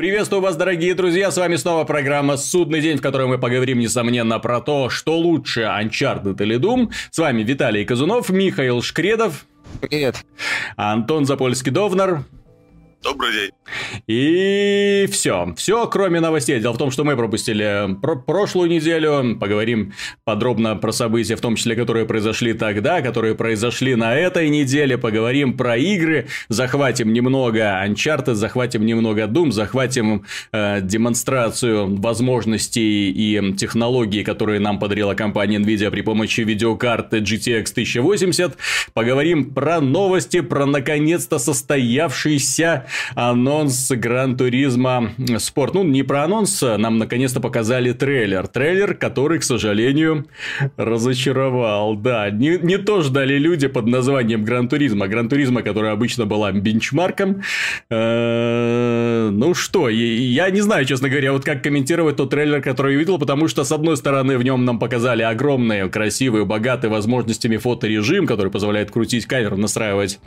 Приветствую вас, дорогие друзья, с вами снова программа «Судный день», в которой мы поговорим, несомненно, про то, что лучше, Uncharted или Doom. С вами Виталий Казунов, Михаил Шкредов. Привет. Антон Запольский-Довнар. Добрый день. И все. Все, кроме новостей. Дело в том, что мы пропустили про прошлую неделю. Поговорим подробно про события, в том числе, которые произошли тогда, которые произошли на этой неделе. Поговорим про игры. Захватим немного Uncharted, захватим немного Doom, захватим э, демонстрацию возможностей и технологий, которые нам подарила компания Nvidia при помощи видеокарты GTX 1080. Поговорим про новости, про наконец-то состоявшийся анонс Gran Turismo Sport. Ну, не про анонс, нам наконец-то показали трейлер. Трейлер, который, к сожалению, разочаровал. Да, не, не то ждали люди под названием Gran Turismo. Gran Turismo, которая обычно была бенчмарком. Э, ну что, я не знаю, честно говоря, вот как комментировать тот трейлер, который я видел, потому что, с одной стороны, в нем нам показали огромные, красивые, богатые возможностями фоторежим, который позволяет крутить камеру, настраивать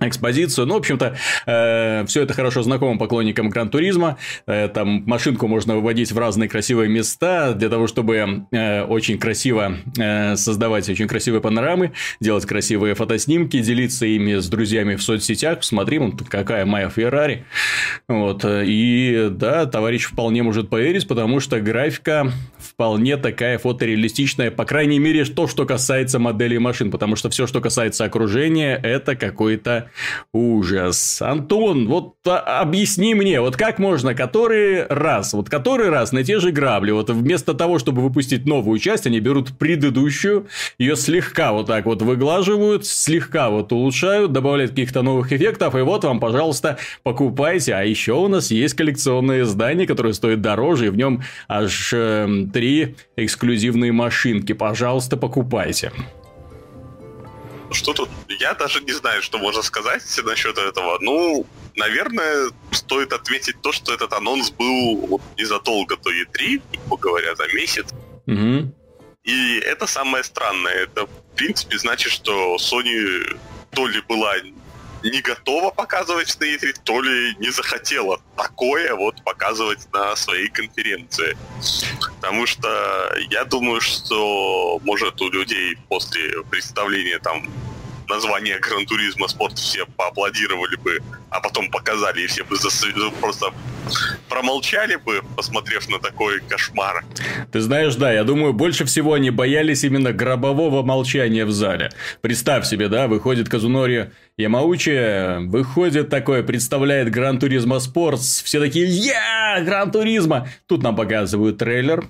экспозицию. Ну, в общем-то, э, все это хорошо знакомо поклонникам Гран-туризма. Э, там машинку можно выводить в разные красивые места для того, чтобы э, очень красиво э, создавать очень красивые панорамы, делать красивые фотоснимки, делиться ими с друзьями в соцсетях. Посмотри, вот какая моя Феррари. Вот. И да, товарищ вполне может поверить, потому что графика вполне такая фотореалистичная, по крайней мере, то, что касается моделей машин, потому что все, что касается окружения, это какой-то ужас. Антон, вот а, объясни мне, вот как можно который раз, вот который раз на те же грабли, вот вместо того, чтобы выпустить новую часть, они берут предыдущую, ее слегка вот так вот выглаживают, слегка вот улучшают, добавляют каких-то новых эффектов, и вот вам, пожалуйста, покупайте. А еще у нас есть коллекционные издания, которые стоят дороже, и в нем аж э, три эксклюзивные машинки. Пожалуйста, покупайте. Что тут? Я даже не знаю, что можно сказать насчет этого. Ну, наверное, стоит отметить то, что этот анонс был вот незадолго до E3, грубо говоря, за месяц. Угу. И это самое странное. Это, в принципе, значит, что Sony то ли была не готова показывать на E3, то ли не захотела такое вот показывать на своей конференции. Потому что я думаю, что может у людей после представления там название Гран-туризма спорт все поаплодировали бы, а потом показали, и все бы зас... Просто промолчали бы, посмотрев на такой кошмар. Ты знаешь, да, я думаю, больше всего они боялись именно гробового молчания в зале. Представь себе, да, выходит Казунори Ямаучи, выходит такое, представляет Гран Туризма Спортс, все такие, я, Гран Туризма. Тут нам показывают трейлер,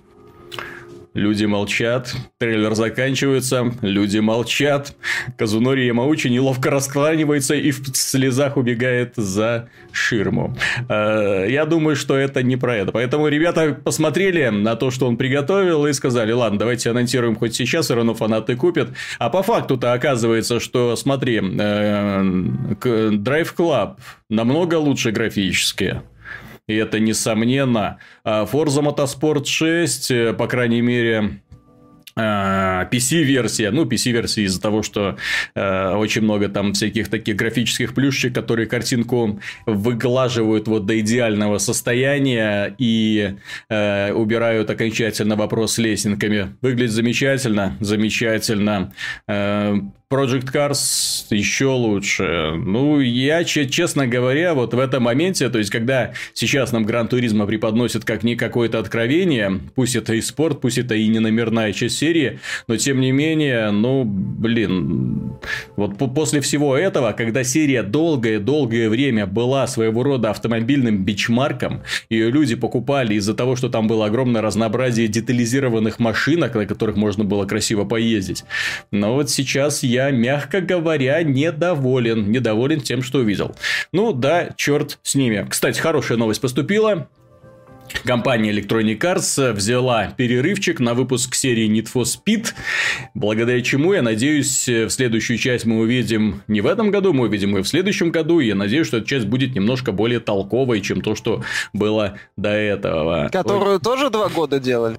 Люди молчат, трейлер заканчивается, люди молчат. Казунори Ямаучи неловко раскланивается и в слезах убегает за ширму. Э, я думаю, что это не про это. Поэтому ребята посмотрели на то, что он приготовил, и сказали, ладно, давайте анонсируем хоть сейчас, все равно фанаты купят. А по факту-то оказывается, что, смотри, э, Drive Club намного лучше графически и это несомненно. А Forza Motorsport 6, э, по крайней мере, PC-версия, ну, PC-версия из-за того, что э, очень много там всяких таких графических плюшек, которые картинку выглаживают вот до идеального состояния и э, убирают окончательно вопрос с лесенками. Выглядит замечательно, замечательно. Э, Project Cars еще лучше. Ну, я, честно говоря, вот в этом моменте, то есть, когда сейчас нам Гран Туризма преподносит как не какое-то откровение, пусть это и спорт, пусть это и не номерная часть серии, но тем не менее, ну, блин, вот после всего этого, когда серия долгое-долгое время была своего рода автомобильным бичмарком, ее люди покупали из-за того, что там было огромное разнообразие детализированных машинок, на которых можно было красиво поездить. Но вот сейчас я мягко говоря, недоволен. Недоволен тем, что увидел. Ну да, черт с ними. Кстати, хорошая новость поступила. Компания Electronic Arts взяла перерывчик на выпуск серии Need for Speed, благодаря чему, я надеюсь, в следующую часть мы увидим не в этом году, мы увидим ее в следующем году, и я надеюсь, что эта часть будет немножко более толковой, чем то, что было до этого. Которую Ой. тоже два года делали?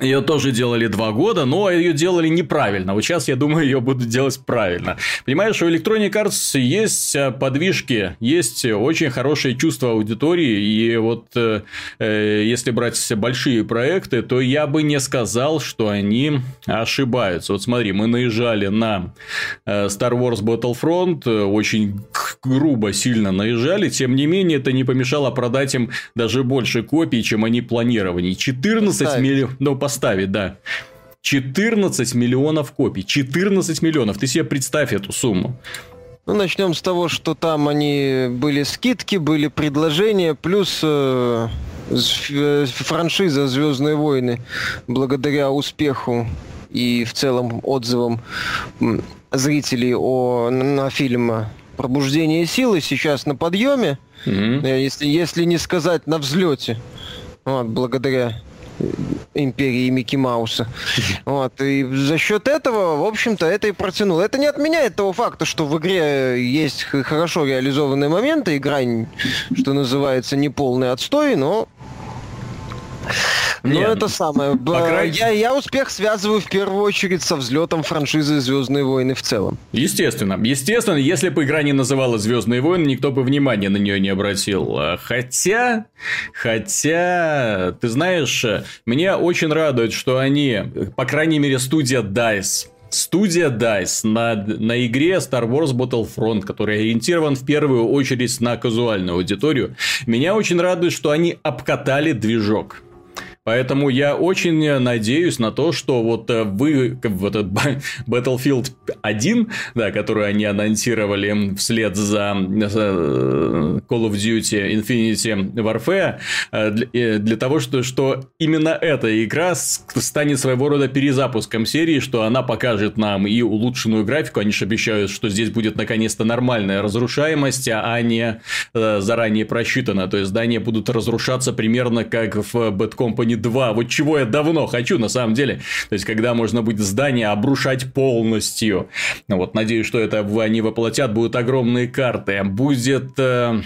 Ее тоже делали два года, но ее делали неправильно. Вот сейчас, я думаю, ее будут делать правильно. Понимаешь, у Electronic Arts есть э, подвижки, есть очень хорошее чувство аудитории. И вот э, э, если брать большие проекты, то я бы не сказал, что они ошибаются. Вот смотри, мы наезжали на э, Star Wars Battlefront, очень грубо, сильно наезжали. Тем не менее, это не помешало продать им даже больше копий, чем они планировали. 14 миллионов... Поставить, да. 14 миллионов копий. 14 миллионов. Ты себе представь эту сумму. Ну, начнем с того, что там они были скидки, были предложения, плюс э, э франшиза Звездные войны, благодаря успеху и в целом отзывам зрителей о, на фильм Пробуждение силы сейчас на подъеме, mm-hmm. если, если не сказать на взлете. Вот, благодаря империи Микки Мауса. Вот. И за счет этого, в общем-то, это и протянуло. Это не отменяет того факта, что в игре есть хорошо реализованные моменты, игра, что называется, не полный отстой, но ну, это самое. Крайней... Я, я успех связываю в первую очередь со взлетом франшизы Звездные войны в целом. Естественно. Естественно, если бы игра не называлась Звездные войны, никто бы внимания на нее не обратил. Хотя, хотя, ты знаешь, меня очень радует, что они, по крайней мере, студия DICE, Студия DICE на, на игре Star Wars Battlefront, который ориентирован в первую очередь на казуальную аудиторию, меня очень радует, что они обкатали движок. Поэтому я очень надеюсь на то, что вот э, вы, вот этот Battlefield 1, да, который они анонсировали вслед за э, Call of Duty Infinity Warfare, э, для того, что, что именно эта игра станет своего рода перезапуском серии, что она покажет нам и улучшенную графику, они же обещают, что здесь будет наконец-то нормальная разрушаемость, а не заранее просчитана, то есть здания будут разрушаться примерно как в Bad Company Destiny 2. Вот чего я давно хочу, на самом деле. То есть, когда можно будет здание обрушать полностью. Вот, надеюсь, что это они воплотят. Будут огромные карты. Будет... Э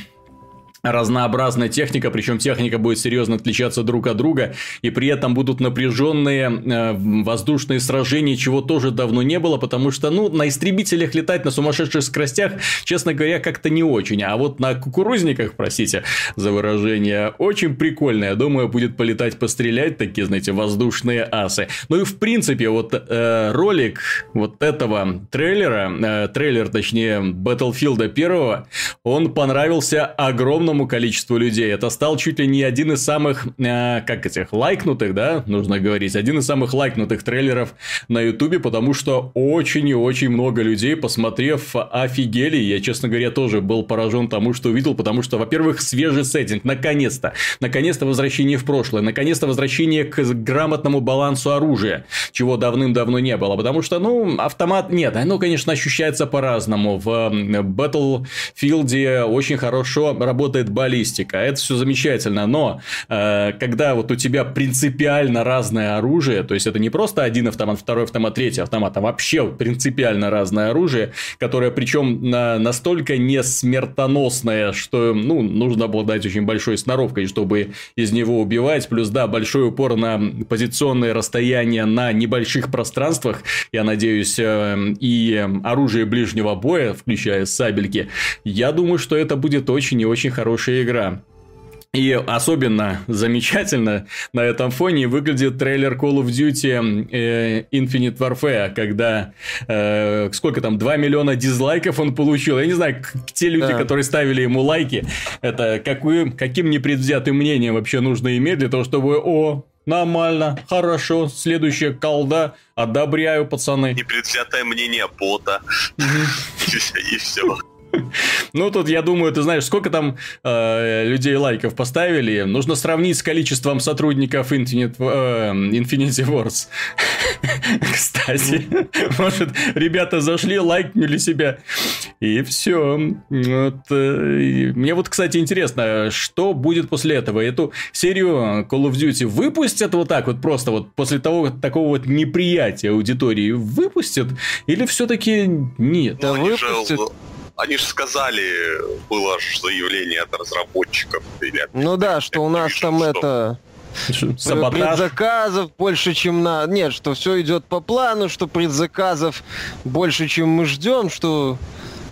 разнообразная техника, причем техника будет серьезно отличаться друг от друга, и при этом будут напряженные э, воздушные сражения, чего тоже давно не было, потому что, ну, на истребителях летать на сумасшедших скоростях, честно говоря, как-то не очень, а вот на кукурузниках, простите за выражение, очень прикольно, я думаю, будет полетать, пострелять, такие, знаете, воздушные асы. Ну и, в принципе, вот э, ролик вот этого трейлера, э, трейлер, точнее, Battlefield 1, он понравился огромному огромному количеству людей. Это стал чуть ли не один из самых, э, как этих, лайкнутых, да, нужно говорить, один из самых лайкнутых трейлеров на Ютубе, потому что очень и очень много людей, посмотрев, офигели. Я, честно говоря, тоже был поражен тому, что увидел, потому что, во-первых, свежий сеттинг, наконец-то. Наконец-то возвращение в прошлое, наконец-то возвращение к грамотному балансу оружия, чего давным-давно не было, потому что, ну, автомат, нет, оно, конечно, ощущается по-разному. В Battlefield очень хорошо работает работает баллистика, это все замечательно, но э, когда вот у тебя принципиально разное оружие, то есть это не просто один автомат, второй автомат, третий автомат, а вообще принципиально разное оружие, которое причем на, настолько не смертоносное, что ну, нужно обладать очень большой сноровкой, чтобы из него убивать, плюс да, большой упор на позиционные расстояния на небольших пространствах, я надеюсь, э, и оружие ближнего боя, включая сабельки, я думаю, что это будет очень и очень хороший хорошая игра. И особенно замечательно на этом фоне выглядит трейлер Call of Duty э, Infinite Warfare, когда э, сколько там, 2 миллиона дизлайков он получил. Я не знаю, те люди, да. которые ставили ему лайки, это какую, каким непредвзятым мнением вообще нужно иметь для того, чтобы, о, нормально, хорошо, следующая колда, одобряю, пацаны. Непредвзятое мнение бота. И все. Ну, тут, я думаю, ты знаешь, сколько там э, людей лайков поставили. Нужно сравнить с количеством сотрудников Infinite, э, Infinity Wars. Кстати, может, ребята зашли, лайкнули себя. И все. Вот, э, мне вот, кстати, интересно, что будет после этого? Эту серию Call of Duty выпустят вот так вот просто вот после того такого вот неприятия аудитории выпустят? Или все-таки нет? Да, выпустят. Они же сказали, было заявление от разработчиков. Или от ну да, что у нас там что... это Саботаж. предзаказов больше, чем на... Нет, что все идет по плану, что предзаказов больше, чем мы ждем, что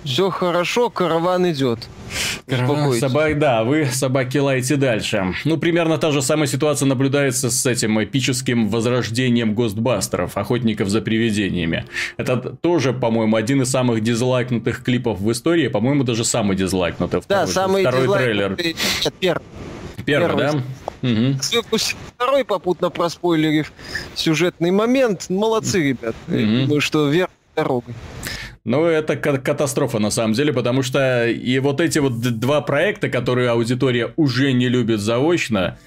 все хорошо, караван идет. Собак, да, вы собаки лаете дальше. Ну, примерно та же самая ситуация наблюдается с этим эпическим возрождением Гостбастеров, охотников за привидениями. Это тоже, по-моему, один из самых дизлайкнутых клипов в истории, по-моему, даже самый дизлайкнутый. Да, второй, самый второй трейлер. Первый. Первый, да? Угу. Выпустил второй, попутно проспойлерив сюжетный момент. Молодцы, ребят. Угу. Что верной дорогой. Ну, это катастрофа на самом деле, потому что и вот эти вот два проекта, которые аудитория уже не любит заочно,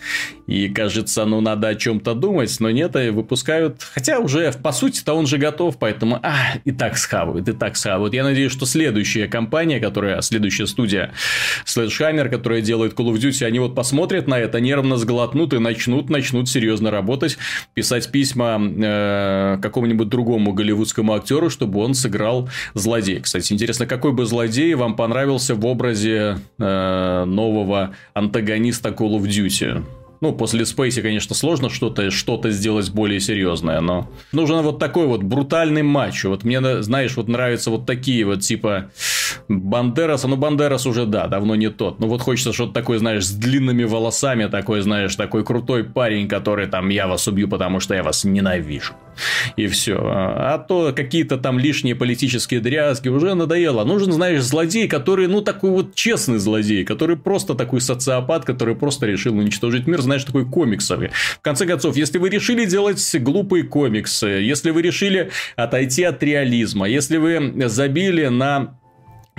и кажется, ну, надо о чем-то думать, но нет, и выпускают, хотя уже, по сути-то, он же готов, поэтому, а, и так схавают, и так схавают. Я надеюсь, что следующая компания, которая, следующая студия Sledgehammer, которая делает Call of Duty, они вот посмотрят на это, нервно сглотнут и начнут, начнут серьезно работать, писать письма э, какому-нибудь другому голливудскому актеру, чтобы он сыграл злодей. Кстати, интересно, какой бы злодей вам понравился в образе э, нового антагониста Call of Duty? Ну, после Спейси, конечно, сложно что-то что сделать более серьезное, но нужен вот такой вот брутальный матч. Вот мне, знаешь, вот нравятся вот такие вот типа Бандераса. Ну, Бандерас уже, да, давно не тот. Но вот хочется что-то такое, знаешь, с длинными волосами, такой, знаешь, такой крутой парень, который там, я вас убью, потому что я вас ненавижу. И все. А то какие-то там лишние политические дрязги уже надоело. Нужен, знаешь, злодей, который, ну, такой вот честный злодей, который просто такой социопат, который просто решил уничтожить мир знаешь, такой комиксовый. В конце концов, если вы решили делать глупые комиксы, если вы решили отойти от реализма, если вы забили на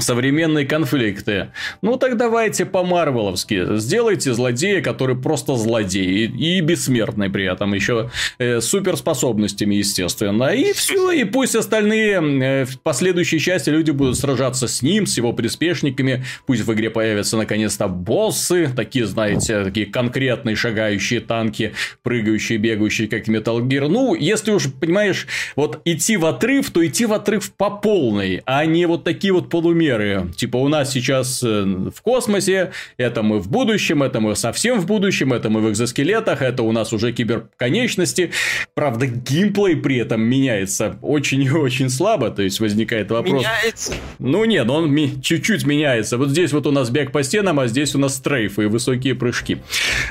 современные конфликты. Ну, так давайте по-марвеловски. Сделайте злодея, который просто злодей. И бессмертный при этом. Еще э, суперспособностями, естественно. И все. И пусть остальные э, в последующей части люди будут сражаться с ним, с его приспешниками. Пусть в игре появятся наконец-то боссы. Такие, знаете, такие конкретные шагающие танки, прыгающие, бегающие, как Metal Gear. Ну, если уж, понимаешь, вот идти в отрыв, то идти в отрыв по полной, а не вот такие вот полумеры примеры. Типа у нас сейчас э, в космосе, это мы в будущем, это мы совсем в будущем, это мы в экзоскелетах, это у нас уже киберконечности. Правда, геймплей при этом меняется очень и очень слабо, то есть возникает вопрос. Меняется? Ну нет, он ми- чуть-чуть меняется. Вот здесь вот у нас бег по стенам, а здесь у нас стрейфы и высокие прыжки.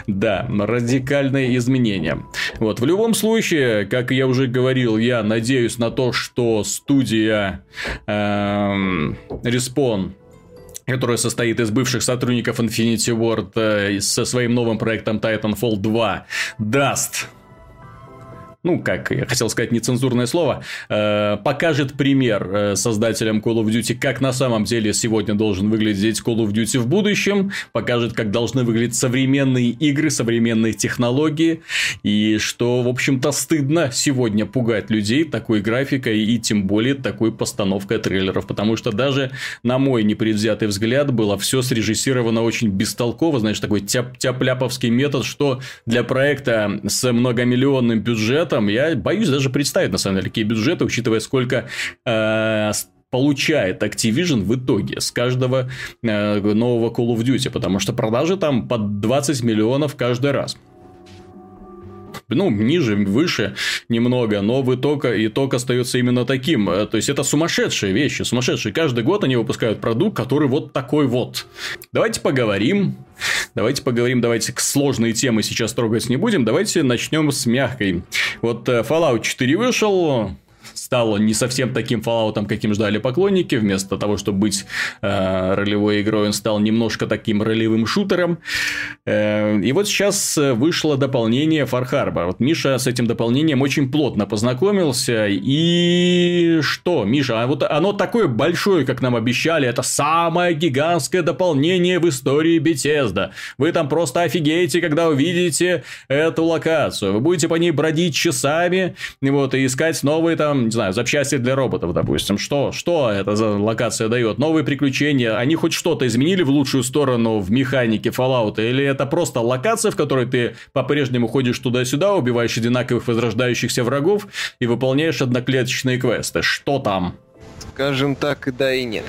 Да, радикальные изменения. Вот, в любом случае, как я уже говорил, я надеюсь на то, что студия эм, Respawn которая состоит из бывших сотрудников Infinity Ward э, со своим новым проектом Titanfall 2, даст ну, как я хотел сказать нецензурное слово, э, покажет пример э, создателям Call of Duty, как на самом деле сегодня должен выглядеть Call of Duty в будущем, покажет, как должны выглядеть современные игры, современные технологии, и что, в общем-то, стыдно сегодня пугать людей такой графикой и тем более такой постановкой трейлеров, потому что даже на мой непредвзятый взгляд было все срежиссировано очень бестолково, знаешь, такой тяп тяпляповский метод, что для проекта с многомиллионным бюджетом бюджетом, я боюсь даже представить, на самом деле, какие бюджеты, учитывая, сколько э, получает Activision в итоге с каждого э, нового Call of Duty, потому что продажи там под 20 миллионов каждый раз ну, ниже, выше немного, но в итог, итог остается именно таким. Э, то есть, это сумасшедшие вещи, сумасшедшие. Каждый год они выпускают продукт, который вот такой вот. Давайте поговорим. Давайте поговорим, давайте к сложной темы сейчас трогать не будем. Давайте начнем с мягкой. Вот э, Fallout 4 вышел, стало не совсем таким Fallout, каким ждали поклонники. Вместо того, чтобы быть э, ролевой игрой, он стал немножко таким ролевым шутером. Э, и вот сейчас вышло дополнение Far Harbor. Вот Миша с этим дополнением очень плотно познакомился. И что, Миша, а вот оно такое большое, как нам обещали. Это самое гигантское дополнение в истории Bethesda. Вы там просто офигеете, когда увидите эту локацию. Вы будете по ней бродить часами, вот, и искать новые там знаю, запчасти для роботов, допустим. Что, что эта локация дает? Новые приключения? Они хоть что-то изменили в лучшую сторону в механике Fallout? Или это просто локация, в которой ты по-прежнему ходишь туда-сюда, убиваешь одинаковых возрождающихся врагов и выполняешь одноклеточные квесты? Что там? Скажем так, да, и нет.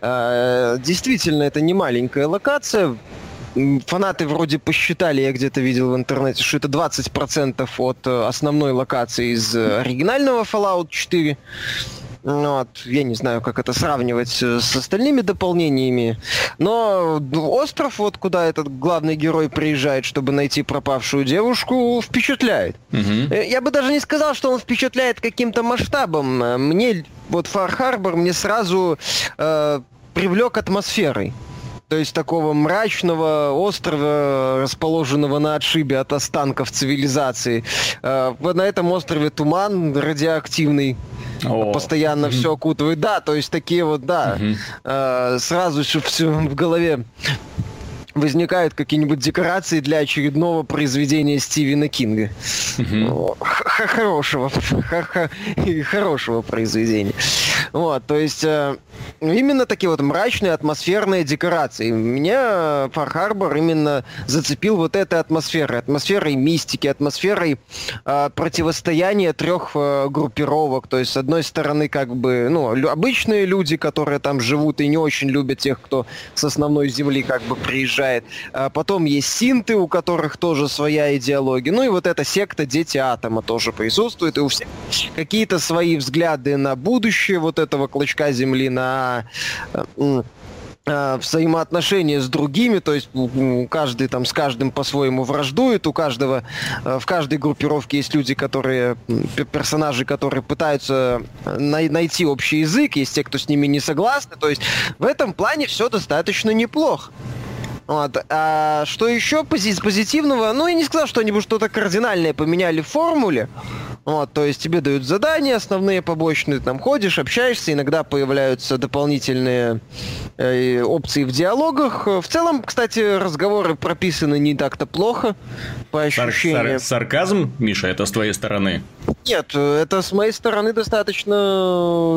А, действительно, это не маленькая локация фанаты вроде посчитали, я где-то видел в интернете, что это 20% от э, основной локации из э, оригинального Fallout 4. Ну, вот, я не знаю, как это сравнивать э, с остальными дополнениями. Но остров, вот куда этот главный герой приезжает, чтобы найти пропавшую девушку, впечатляет. Угу. Я бы даже не сказал, что он впечатляет каким-то масштабом. Мне вот Far Harbor мне сразу э, привлек атмосферой то есть такого мрачного острова, расположенного на отшибе от останков цивилизации. Э, на этом острове туман радиоактивный. О. Постоянно все окутывает. Да, то есть такие вот, да, mm-hmm. сразу все в голове возникают какие-нибудь декорации для очередного произведения Стивена Кинга. Хорошего, хорошего произведения. Вот, то есть э, именно такие вот мрачные атмосферные декорации. Меня Far Harbor именно зацепил вот этой атмосферой. Атмосферой мистики, атмосферой э, противостояния трех э, группировок. То есть, с одной стороны, как бы, ну, обычные люди, которые там живут и не очень любят тех, кто с основной земли как бы приезжает. А потом есть синты, у которых тоже своя идеология. Ну и вот эта секта Дети Атома тоже присутствует. И у всех какие-то свои взгляды на будущее вот этого клочка земли, на э, э, взаимоотношения с другими, то есть каждый там с каждым по-своему враждует, у каждого э, в каждой группировке есть люди, которые персонажи, которые пытаются найти общий язык, есть те, кто с ними не согласны, то есть в этом плане все достаточно неплохо. Вот. А что еще пози- позитивного? Ну, я не сказал, что они бы что-то кардинальное поменяли в формуле. Вот, то есть тебе дают задания основные, побочные, там ходишь, общаешься, иногда появляются дополнительные э, опции в диалогах. В целом, кстати, разговоры прописаны не так-то плохо, по ощущениям. Сар- сар- сарказм, Миша, это с твоей стороны? Нет, это с моей стороны достаточно,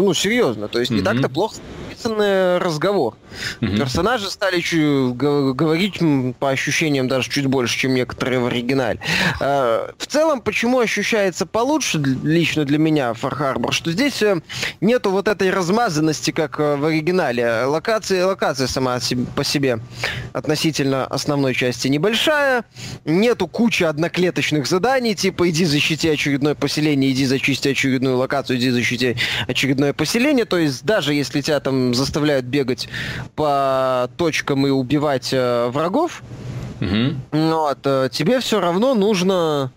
ну, серьезно. То есть mm-hmm. не так-то плохо написанный разговор. Mm-hmm. Персонажи стали чуть, говорить по ощущениям даже чуть больше, чем некоторые в оригинале. А, в целом, почему ощущается получше лично для меня Far Harbor, что здесь э, нету вот этой размазанности, как э, в оригинале. Локация, локация сама по себе относительно основной части небольшая. Нету кучи одноклеточных заданий, типа иди защити очередное поселение, иди зачисти очередную локацию, иди защити очередное поселение. То есть даже если тебя там заставляют бегать по точкам и убивать э, врагов, угу. вот, э, тебе все равно нужно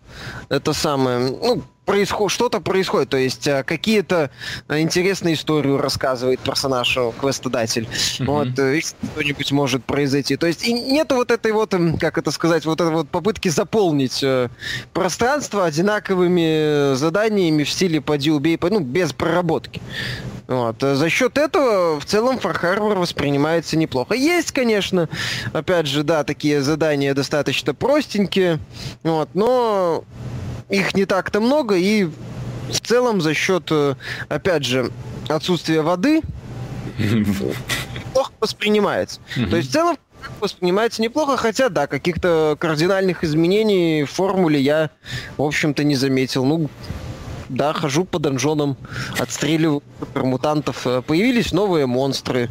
это самое, ну, происход... что-то происходит, то есть э, какие-то интересные историю рассказывает персонаж, э, квестодатель. Mm-hmm. Вот, э, что-нибудь может произойти. То есть и нету вот этой вот, как это сказать, вот этой вот попытки заполнить пространство одинаковыми заданиями в стиле «поди, убей», ну, без проработки. Вот. За счет этого в целом Far Harbor воспринимается неплохо. Есть, конечно, опять же, да, такие задания достаточно простенькие, вот, но их не так-то много, и в целом за счет, э, опять же, отсутствия воды плохо воспринимается. То есть в целом воспринимается неплохо, хотя да, каких-то кардинальных изменений в формуле я, в общем-то, не заметил. Ну, да, хожу по донжонам, отстреливаю мутантов. Э, появились новые монстры.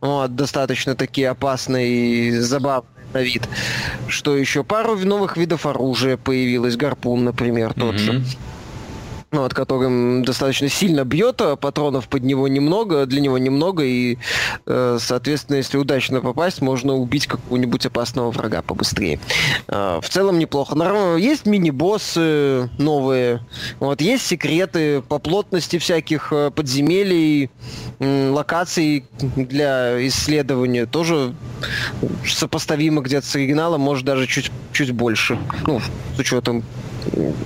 Вот, достаточно такие опасные и забавные на вид. Что еще? Пару новых видов оружия появилось. Гарпун, например, тот mm-hmm. же ну, от которым достаточно сильно бьет, а патронов под него немного, для него немного, и, э, соответственно, если удачно попасть, можно убить какого-нибудь опасного врага побыстрее. Э, в целом неплохо. Есть мини-боссы новые, вот, есть секреты по плотности всяких э, подземелий, локаций для исследования, тоже сопоставимо где-то с оригиналом, может даже чуть, чуть больше, ну, с учетом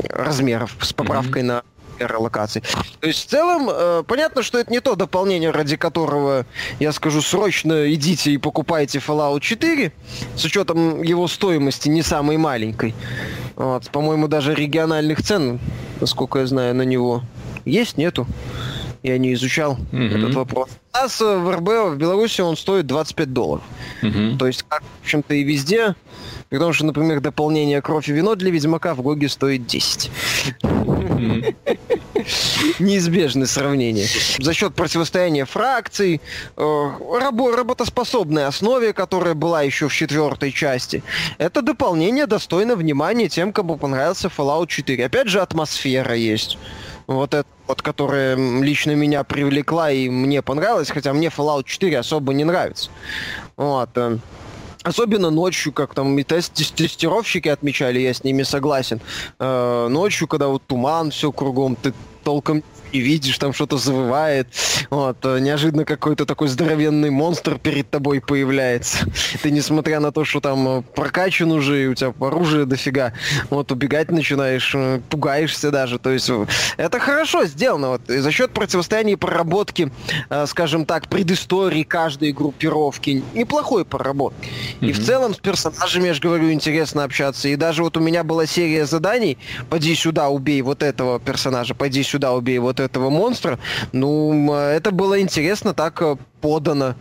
размеров, с поправкой mm-hmm. на локаций. То есть в целом э, понятно, что это не то дополнение, ради которого я скажу срочно идите и покупайте Fallout 4, с учетом его стоимости не самой маленькой. Вот, по-моему, даже региональных цен, насколько я знаю, на него есть, нету. Я не изучал mm-hmm. этот вопрос. У нас э, в РБ в Беларуси он стоит 25 долларов. Mm-hmm. То есть, как, в общем-то, и везде. Потому что, например, дополнение кровь и вино для Ведьмака в Гоге стоит 10. неизбежное сравнение. За счет противостояния фракций, э, работоспособной основе, которая была еще в четвертой части, это дополнение достойно внимания тем, кому понравился Fallout 4. Опять же, атмосфера есть. Вот это вот, которая лично меня привлекла и мне понравилась, хотя мне Fallout 4 особо не нравится. Вот. Особенно ночью, как там и тест тестировщики отмечали, я с ними согласен. Э, ночью, когда вот туман, все кругом, ты толком и видишь, там что-то завывает. Вот, э, неожиданно какой-то такой здоровенный монстр перед тобой появляется. Ты, несмотря на то, что там э, прокачан уже, и у тебя оружие дофига, вот, убегать начинаешь, э, пугаешься даже. То есть это хорошо сделано. Вот, и за счет противостояния и проработки, скажем так, предыстории каждой группировки, неплохой проработки. Mm-hmm. И в целом с персонажами, я же говорю, интересно общаться. И даже вот у меня была серия заданий, поди сюда, убей вот этого персонажа, пойди сюда, убей вот этого монстра. Ну, это было интересно так э, подано.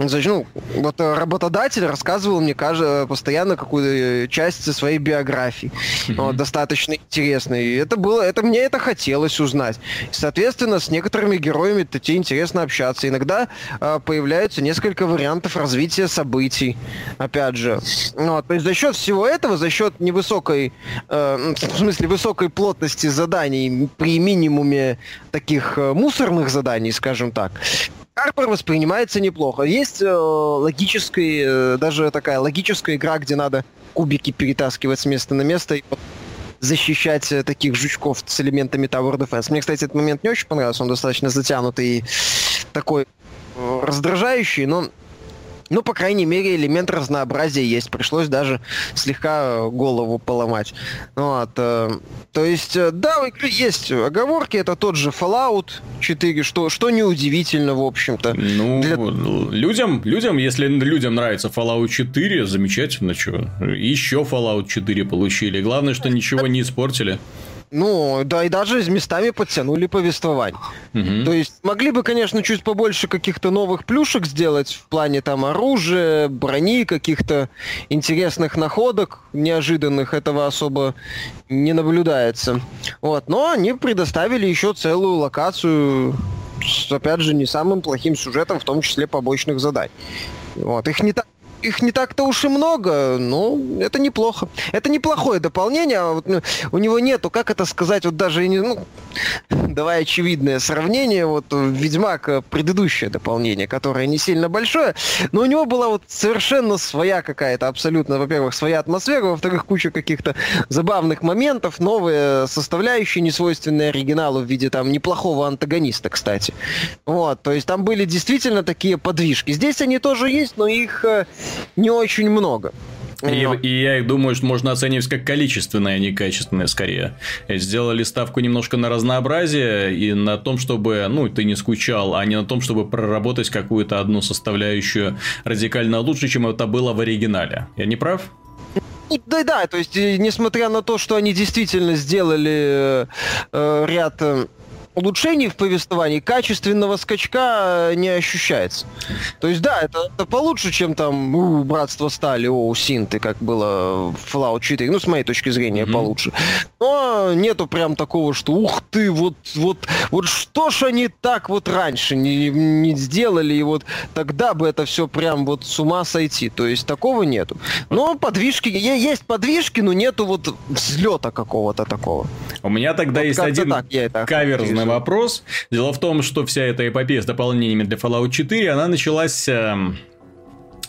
Ну, вот э, работодатель рассказывал мне кажется, постоянно какую-то э, часть своей биографии. Mm-hmm. Вот, достаточно интересной. И это было, это мне это хотелось узнать. И, соответственно, с некоторыми героями тебе интересно общаться. Иногда э, появляются несколько вариантов развития событий. Опять же. Вот, то есть за счет всего этого, за счет невысокой, э, в смысле, высокой плотности заданий при минимуме таких э, мусорных заданий, скажем так, Карпер воспринимается неплохо. Есть э, логическая, э, даже такая логическая игра, где надо кубики перетаскивать с места на место и защищать э, таких жучков с элементами Tower Defense. Мне, кстати, этот момент не очень понравился, он достаточно затянутый и такой э, раздражающий, но ну, по крайней мере, элемент разнообразия есть. Пришлось даже слегка э, голову поломать. Вот, э, то есть, э, да, есть оговорки. Это тот же Fallout 4, что, что неудивительно, в общем-то. Ну, Для... людям, людям, если людям нравится Fallout 4, замечательно, что. Еще Fallout 4 получили. Главное, что ничего не испортили. Ну, да, и даже местами подтянули повествование. Угу. То есть могли бы, конечно, чуть побольше каких-то новых плюшек сделать в плане там оружия, брони, каких-то интересных находок неожиданных. Этого особо не наблюдается. Вот, но они предоставили еще целую локацию с, опять же, не самым плохим сюжетом, в том числе побочных заданий. Вот, их не так их не так-то уж и много, но это неплохо. Это неплохое дополнение, а вот, ну, у него нету, как это сказать, вот даже, ну, давай очевидное сравнение, вот Ведьмак предыдущее дополнение, которое не сильно большое, но у него была вот совершенно своя какая-то, абсолютно, во-первых, своя атмосфера, во-вторых, куча каких-то забавных моментов, новые составляющие, несвойственные оригиналу в виде там неплохого антагониста, кстати. Вот, то есть там были действительно такие подвижки. Здесь они тоже есть, но их э, не очень много. И, и я думаю, что можно оценивать как количественное, а не качественное скорее. Сделали ставку немножко на разнообразие и на том, чтобы, ну, ты не скучал, а не на том, чтобы проработать какую-то одну составляющую радикально лучше, чем это было в оригинале. Я не прав? Да, да, то есть, несмотря на то, что они действительно сделали э, ряд э, улучшений в повествовании, качественного скачка э, не ощущается. То есть, да, это, это получше, чем там у, Братство Стали, о, Синты, как было в Fallout 4. Ну, с моей точки зрения, mm-hmm. получше. Но нету прям такого, что ух ты, вот, вот, вот что ж они так вот раньше не, не сделали, и вот тогда бы это все прям вот с ума сойти. То есть, такого нету. Но подвижки, есть подвижки, но нету вот взлета какого-то такого. У меня тогда вот есть один так, каверзный вопрос. Дело в том, что вся эта эпопея с дополнениями для Fallout 4, она началась...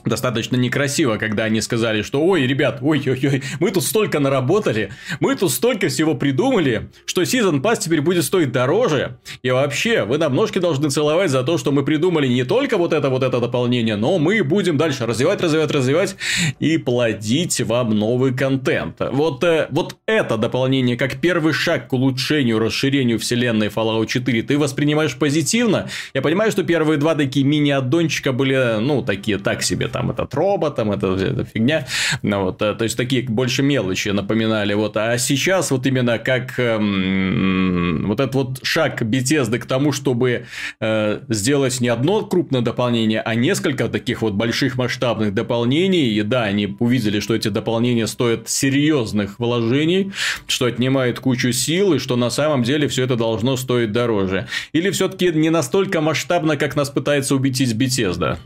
Э, достаточно некрасиво, когда они сказали, что ой, ребят, ой-ой-ой, мы тут столько наработали, мы тут столько всего придумали, что Season Pass теперь будет стоить дороже, и вообще, вы нам ножки должны целовать за то, что мы придумали не только вот это вот это дополнение, но мы будем дальше развивать, развивать, развивать и плодить вам новый контент. Вот, э, вот это дополнение, как первый шаг к улучшению, расширению вселенной Fallout 4, ты воспринимаешь позитивно? Я понимаю, что первые два такие мини-аддончика были, ну, такие так себе, там этот робот, там это, это фигня. Ну, вот, э, то есть, такие больше мелочи напоминали. Вот. А сейчас вот именно как эм, вот этот вот шаг Bethesda к тому, чтобы э, сделать не одно крупное дополнение, а несколько таких вот больших масштабных дополнений. И да, они увидели, что эти дополнения стоят серьезных вложений, что отнимают кучу сил, и что на самом деле все это должно стоить дороже. Или все-таки не настолько масштабно, как нас пытается убедить Bethesda?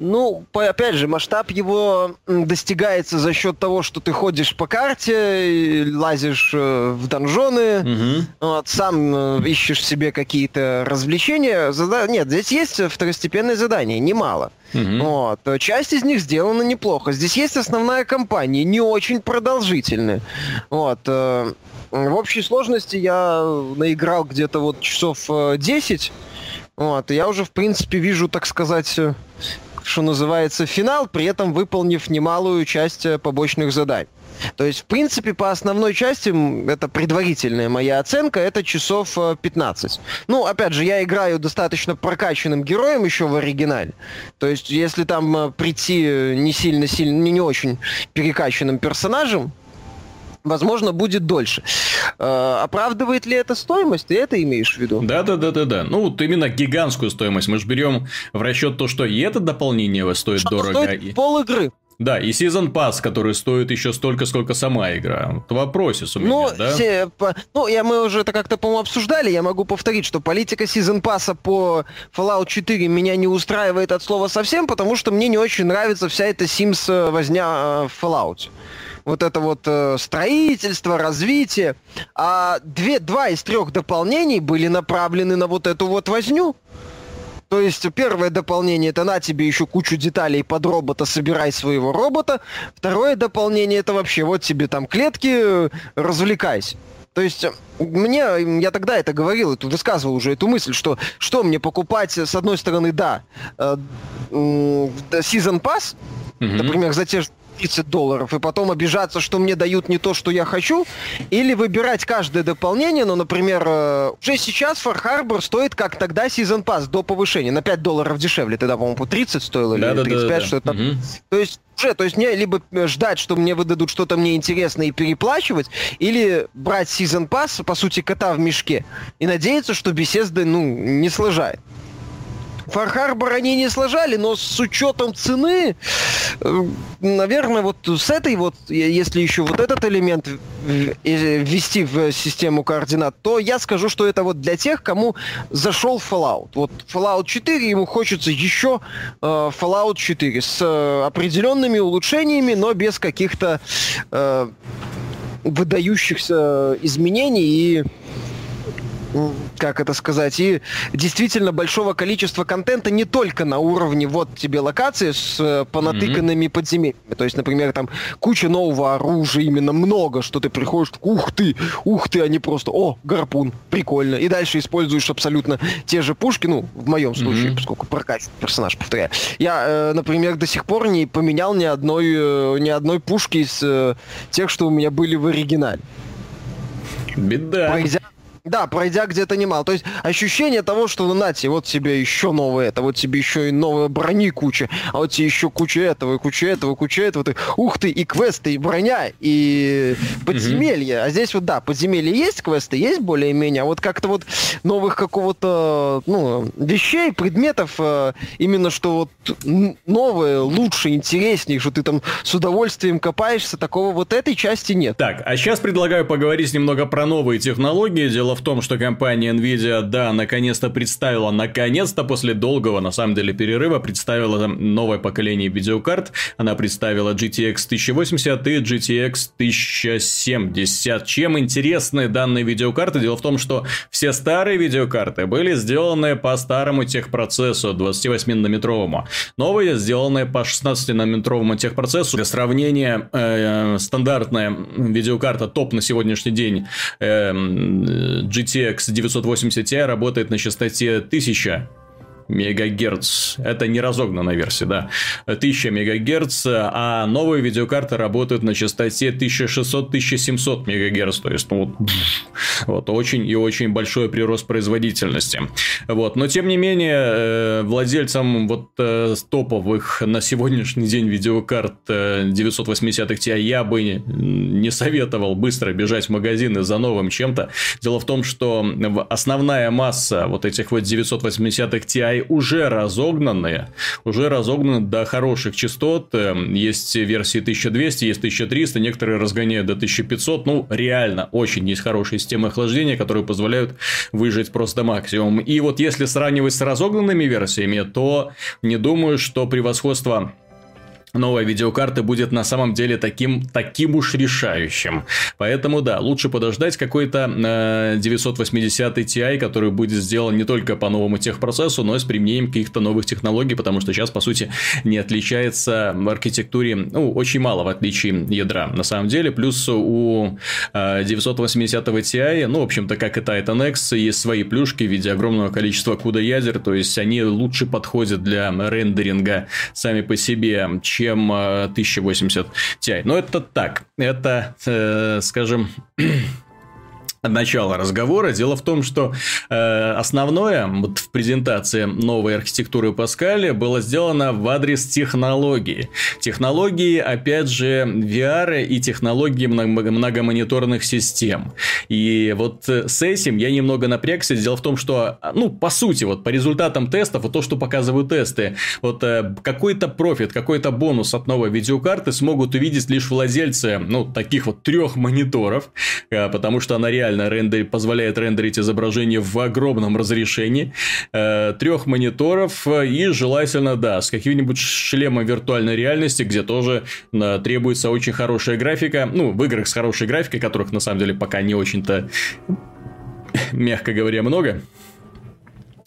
Ну, опять же, масштаб его достигается за счет того, что ты ходишь по карте, лазишь э, в донжоны, угу. вот, сам э, ищешь себе какие-то развлечения. Зада... Нет, здесь есть второстепенные задания, немало. Угу. Вот. Часть из них сделана неплохо. Здесь есть основная кампания, не очень продолжительная. Вот. Э, в общей сложности я наиграл где-то вот часов 10. Вот, и я уже, в принципе, вижу, так сказать, что называется, финал, при этом выполнив немалую часть э, побочных заданий. То есть, в принципе, по основной части, это предварительная моя оценка, это часов 15. Э, ну, опять же, я играю достаточно прокачанным героем еще в оригинале. То есть, если там э, прийти не сильно, сильно, не очень перекачанным персонажем, возможно, будет дольше. Э, оправдывает ли это стоимость? Ты это имеешь в виду? Да, да, да, да, да. Ну, вот именно гигантскую стоимость. Мы же берем в расчет то, что и это дополнение стоит что дорого. Стоит и... пол игры. Да, и Season Pass, который стоит еще столько, сколько сама игра. Вот вопросис у меня, ну, да? Все, по, ну, я, мы уже это как-то, по-моему, обсуждали. Я могу повторить, что политика Season Pass по Fallout 4 меня не устраивает от слова совсем, потому что мне не очень нравится вся эта Sims э, возня э, в Fallout вот это вот э, строительство, развитие. А две, два из трех дополнений были направлены на вот эту вот возню. То есть первое дополнение это на тебе еще кучу деталей под робота, собирай своего робота. Второе дополнение это вообще вот тебе там клетки, э, развлекайся. То есть мне, я тогда это говорил, это высказывал уже эту мысль, что что мне покупать, с одной стороны, да, э, Season Pass, mm-hmm. например, за те же 30 долларов, и потом обижаться, что мне дают не то, что я хочу, или выбирать каждое дополнение, ну, например, э, уже сейчас Far Harbor стоит, как тогда Season Pass, до повышения, на 5 долларов дешевле, тогда, по-моему, по 30 стоило, или да, 35, да, да, что-то угу. То есть уже, то есть мне либо ждать, что мне выдадут что-то мне интересное и переплачивать, или брать Season Pass, по сути, кота в мешке, и надеяться, что беседы, ну, не сложает. Фархарбор они не сложали, но с учетом цены, э, наверное, вот с этой вот, если еще вот этот элемент ввести в систему координат, то я скажу, что это вот для тех, кому зашел Fallout. Вот Fallout 4, ему хочется еще э, Fallout 4 с э, определенными улучшениями, но без каких-то э, выдающихся изменений и как это сказать, и действительно большого количества контента не только на уровне вот тебе локации с э, понатыканными mm-hmm. подземельями. То есть, например, там куча нового оружия, именно много, что ты приходишь, ух ты, ух ты, они просто, о, гарпун, прикольно. И дальше используешь абсолютно те же пушки, ну, в моем случае, mm-hmm. поскольку прокачиваю персонаж, повторяю. Я, э, например, до сих пор не поменял ни одной, э, ни одной пушки из тех, что у меня были в оригинале. Беда. Пройдя да, пройдя где-то немало. То есть ощущение того, что ну нате, вот тебе еще новое это, вот тебе еще и новая брони куча, а вот тебе еще куча этого, и куча этого, куча этого. Ты, ух ты, и квесты, и броня, и подземелья. Mm-hmm. А здесь вот, да, подземелья есть, квесты есть более-менее, а вот как-то вот новых какого-то, ну, вещей, предметов, э, именно что вот новое, лучше, интереснее, что ты там с удовольствием копаешься, такого вот этой части нет. Так, а сейчас предлагаю поговорить немного про новые технологии. Дело Дело в том, что компания Nvidia, да, наконец-то представила, наконец-то после долгого, на самом деле, перерыва, представила новое поколение видеокарт. Она представила GTX 1080 и GTX 1070. Чем интересны данные видеокарты? Дело в том, что все старые видеокарты были сделаны по старому техпроцессу 28-нанометровому. Новые сделаны по 16-нанометровому техпроцессу. Для сравнения, э, стандартная видеокарта топ на сегодняшний день э, GTX 980 Ti работает на частоте 1000 мегагерц. Это не разогнанная версия, да. 1000 мегагерц, а новые видеокарты работают на частоте 1600-1700 мегагерц. То есть, ну, вот, вот очень и очень большой прирост производительности. Вот. Но, тем не менее, э, владельцам вот э, топовых на сегодняшний день видеокарт 980 Ti я бы не советовал быстро бежать в магазины за новым чем-то. Дело в том, что основная масса вот этих вот 980 Ti уже разогнанные, уже разогнаны до хороших частот. Эм, есть версии 1200, есть 1300, некоторые разгоняют до 1500. Ну, реально, очень есть хорошие системы охлаждения, которые позволяют выжить просто максимум. И вот если сравнивать с разогнанными версиями, то не думаю, что превосходство новая видеокарта будет на самом деле таким, таким уж решающим. Поэтому, да, лучше подождать какой-то э, 980 Ti, который будет сделан не только по новому техпроцессу, но и с применением каких-то новых технологий, потому что сейчас, по сути, не отличается в архитектуре, ну, очень мало в отличие ядра, на самом деле. Плюс у э, 980 Ti, ну, в общем-то, как и Titan X, есть свои плюшки в виде огромного количества CUDA ядер, то есть они лучше подходят для рендеринга сами по себе, чем 1080 э, Ti. Но это так, это, э, скажем, начала разговора. Дело в том, что э, основное вот в презентации новой архитектуры Паскаля было сделано в адрес технологии. Технологии, опять же, VR и технологии многомониторных систем. И вот с этим я немного напрягся. Дело в том, что, ну, по сути, вот по результатам тестов, вот то, что показывают тесты, вот э, какой-то профит, какой-то бонус от новой видеокарты смогут увидеть лишь владельцы, ну, таких вот трех мониторов, э, потому что она реально реально рендер, позволяет рендерить изображение в огромном разрешении, э, трех мониторов и желательно, да, с каким-нибудь шлемом виртуальной реальности, где тоже э, требуется очень хорошая графика, ну, в играх с хорошей графикой, которых на самом деле пока не очень-то, мягко говоря, много.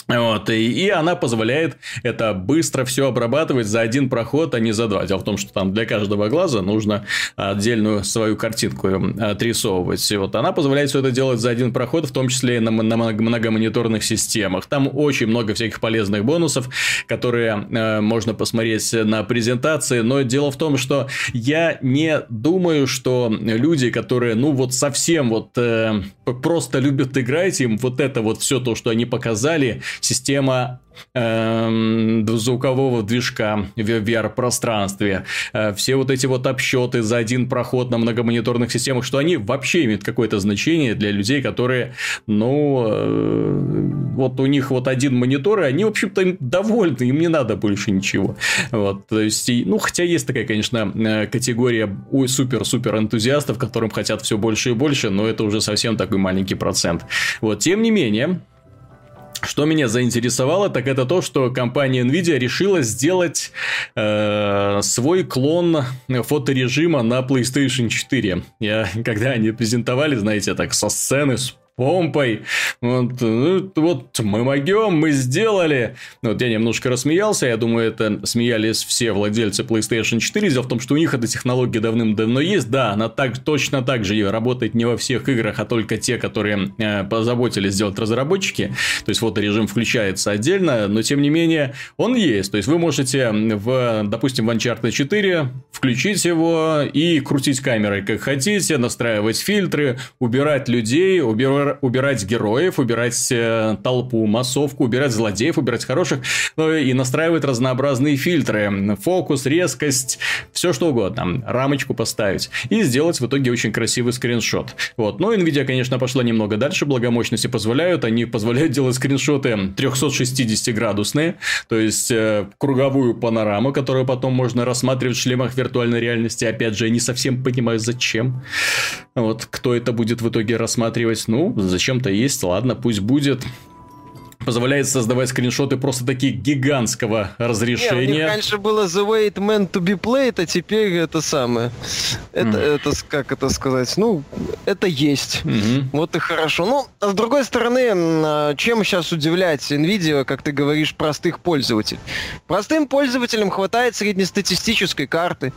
Вот, и, и она позволяет это быстро все обрабатывать за один проход, а не за два. Дело в том, что там для каждого глаза нужно отдельную свою картинку отрисовывать. И вот она позволяет все это делать за один проход, в том числе и на, на многомониторных системах. Там очень много всяких полезных бонусов, которые э, можно посмотреть на презентации. Но дело в том, что я не думаю, что люди, которые, ну, вот совсем вот э, просто любят играть, им вот это вот все то, что они показали, система э, звукового движка в VR-пространстве, э, все вот эти вот обсчеты за один проход на многомониторных системах, что они вообще имеют какое-то значение для людей, которые, ну, э, вот у них вот один монитор, и они, в общем-то, довольны, им не надо больше ничего. Вот, то есть, ну, хотя есть такая, конечно, э, категория супер-супер энтузиастов, которым хотят все больше и больше, но это уже совсем такой маленький процент. Вот, тем не менее, что меня заинтересовало, так это то, что компания Nvidia решила сделать э, свой клон фоторежима на PlayStation 4. Я, когда они презентовали, знаете, так со сцены, с помпой. Вот, ну, вот мы могем, мы сделали. Вот я немножко рассмеялся. Я думаю, это смеялись все владельцы PlayStation 4. Дело в том, что у них эта технология давным-давно есть. Да, она так, точно так же работает не во всех играх, а только те, которые э, позаботились сделать разработчики. То есть, вот режим включается отдельно, но тем не менее он есть. То есть, вы можете, в, допустим, в Uncharted 4 включить его и крутить камерой как хотите, настраивать фильтры, убирать людей, убирать убирать героев, убирать э, толпу, массовку, убирать злодеев, убирать хороших, ну, и настраивать разнообразные фильтры, фокус, резкость, все что угодно, рамочку поставить и сделать в итоге очень красивый скриншот. Вот. Но Nvidia, конечно, пошла немного дальше, благо мощности позволяют, они позволяют делать скриншоты 360 градусные, то есть э, круговую панораму, которую потом можно рассматривать в шлемах виртуальной реальности. Опять же, я не совсем понимаю, зачем. Вот кто это будет в итоге рассматривать. Ну, зачем-то есть, ладно, пусть будет позволяет создавать скриншоты просто такие гигантского разрешения. Не, у них раньше было The Way It Meant to be Played, а теперь это самое. Это, mm. это как это сказать? Ну, это есть. Mm-hmm. Вот и хорошо. Ну, а с другой стороны, а, чем сейчас удивлять Nvidia, как ты говоришь, простых пользователей? Простым пользователям хватает среднестатистической карты.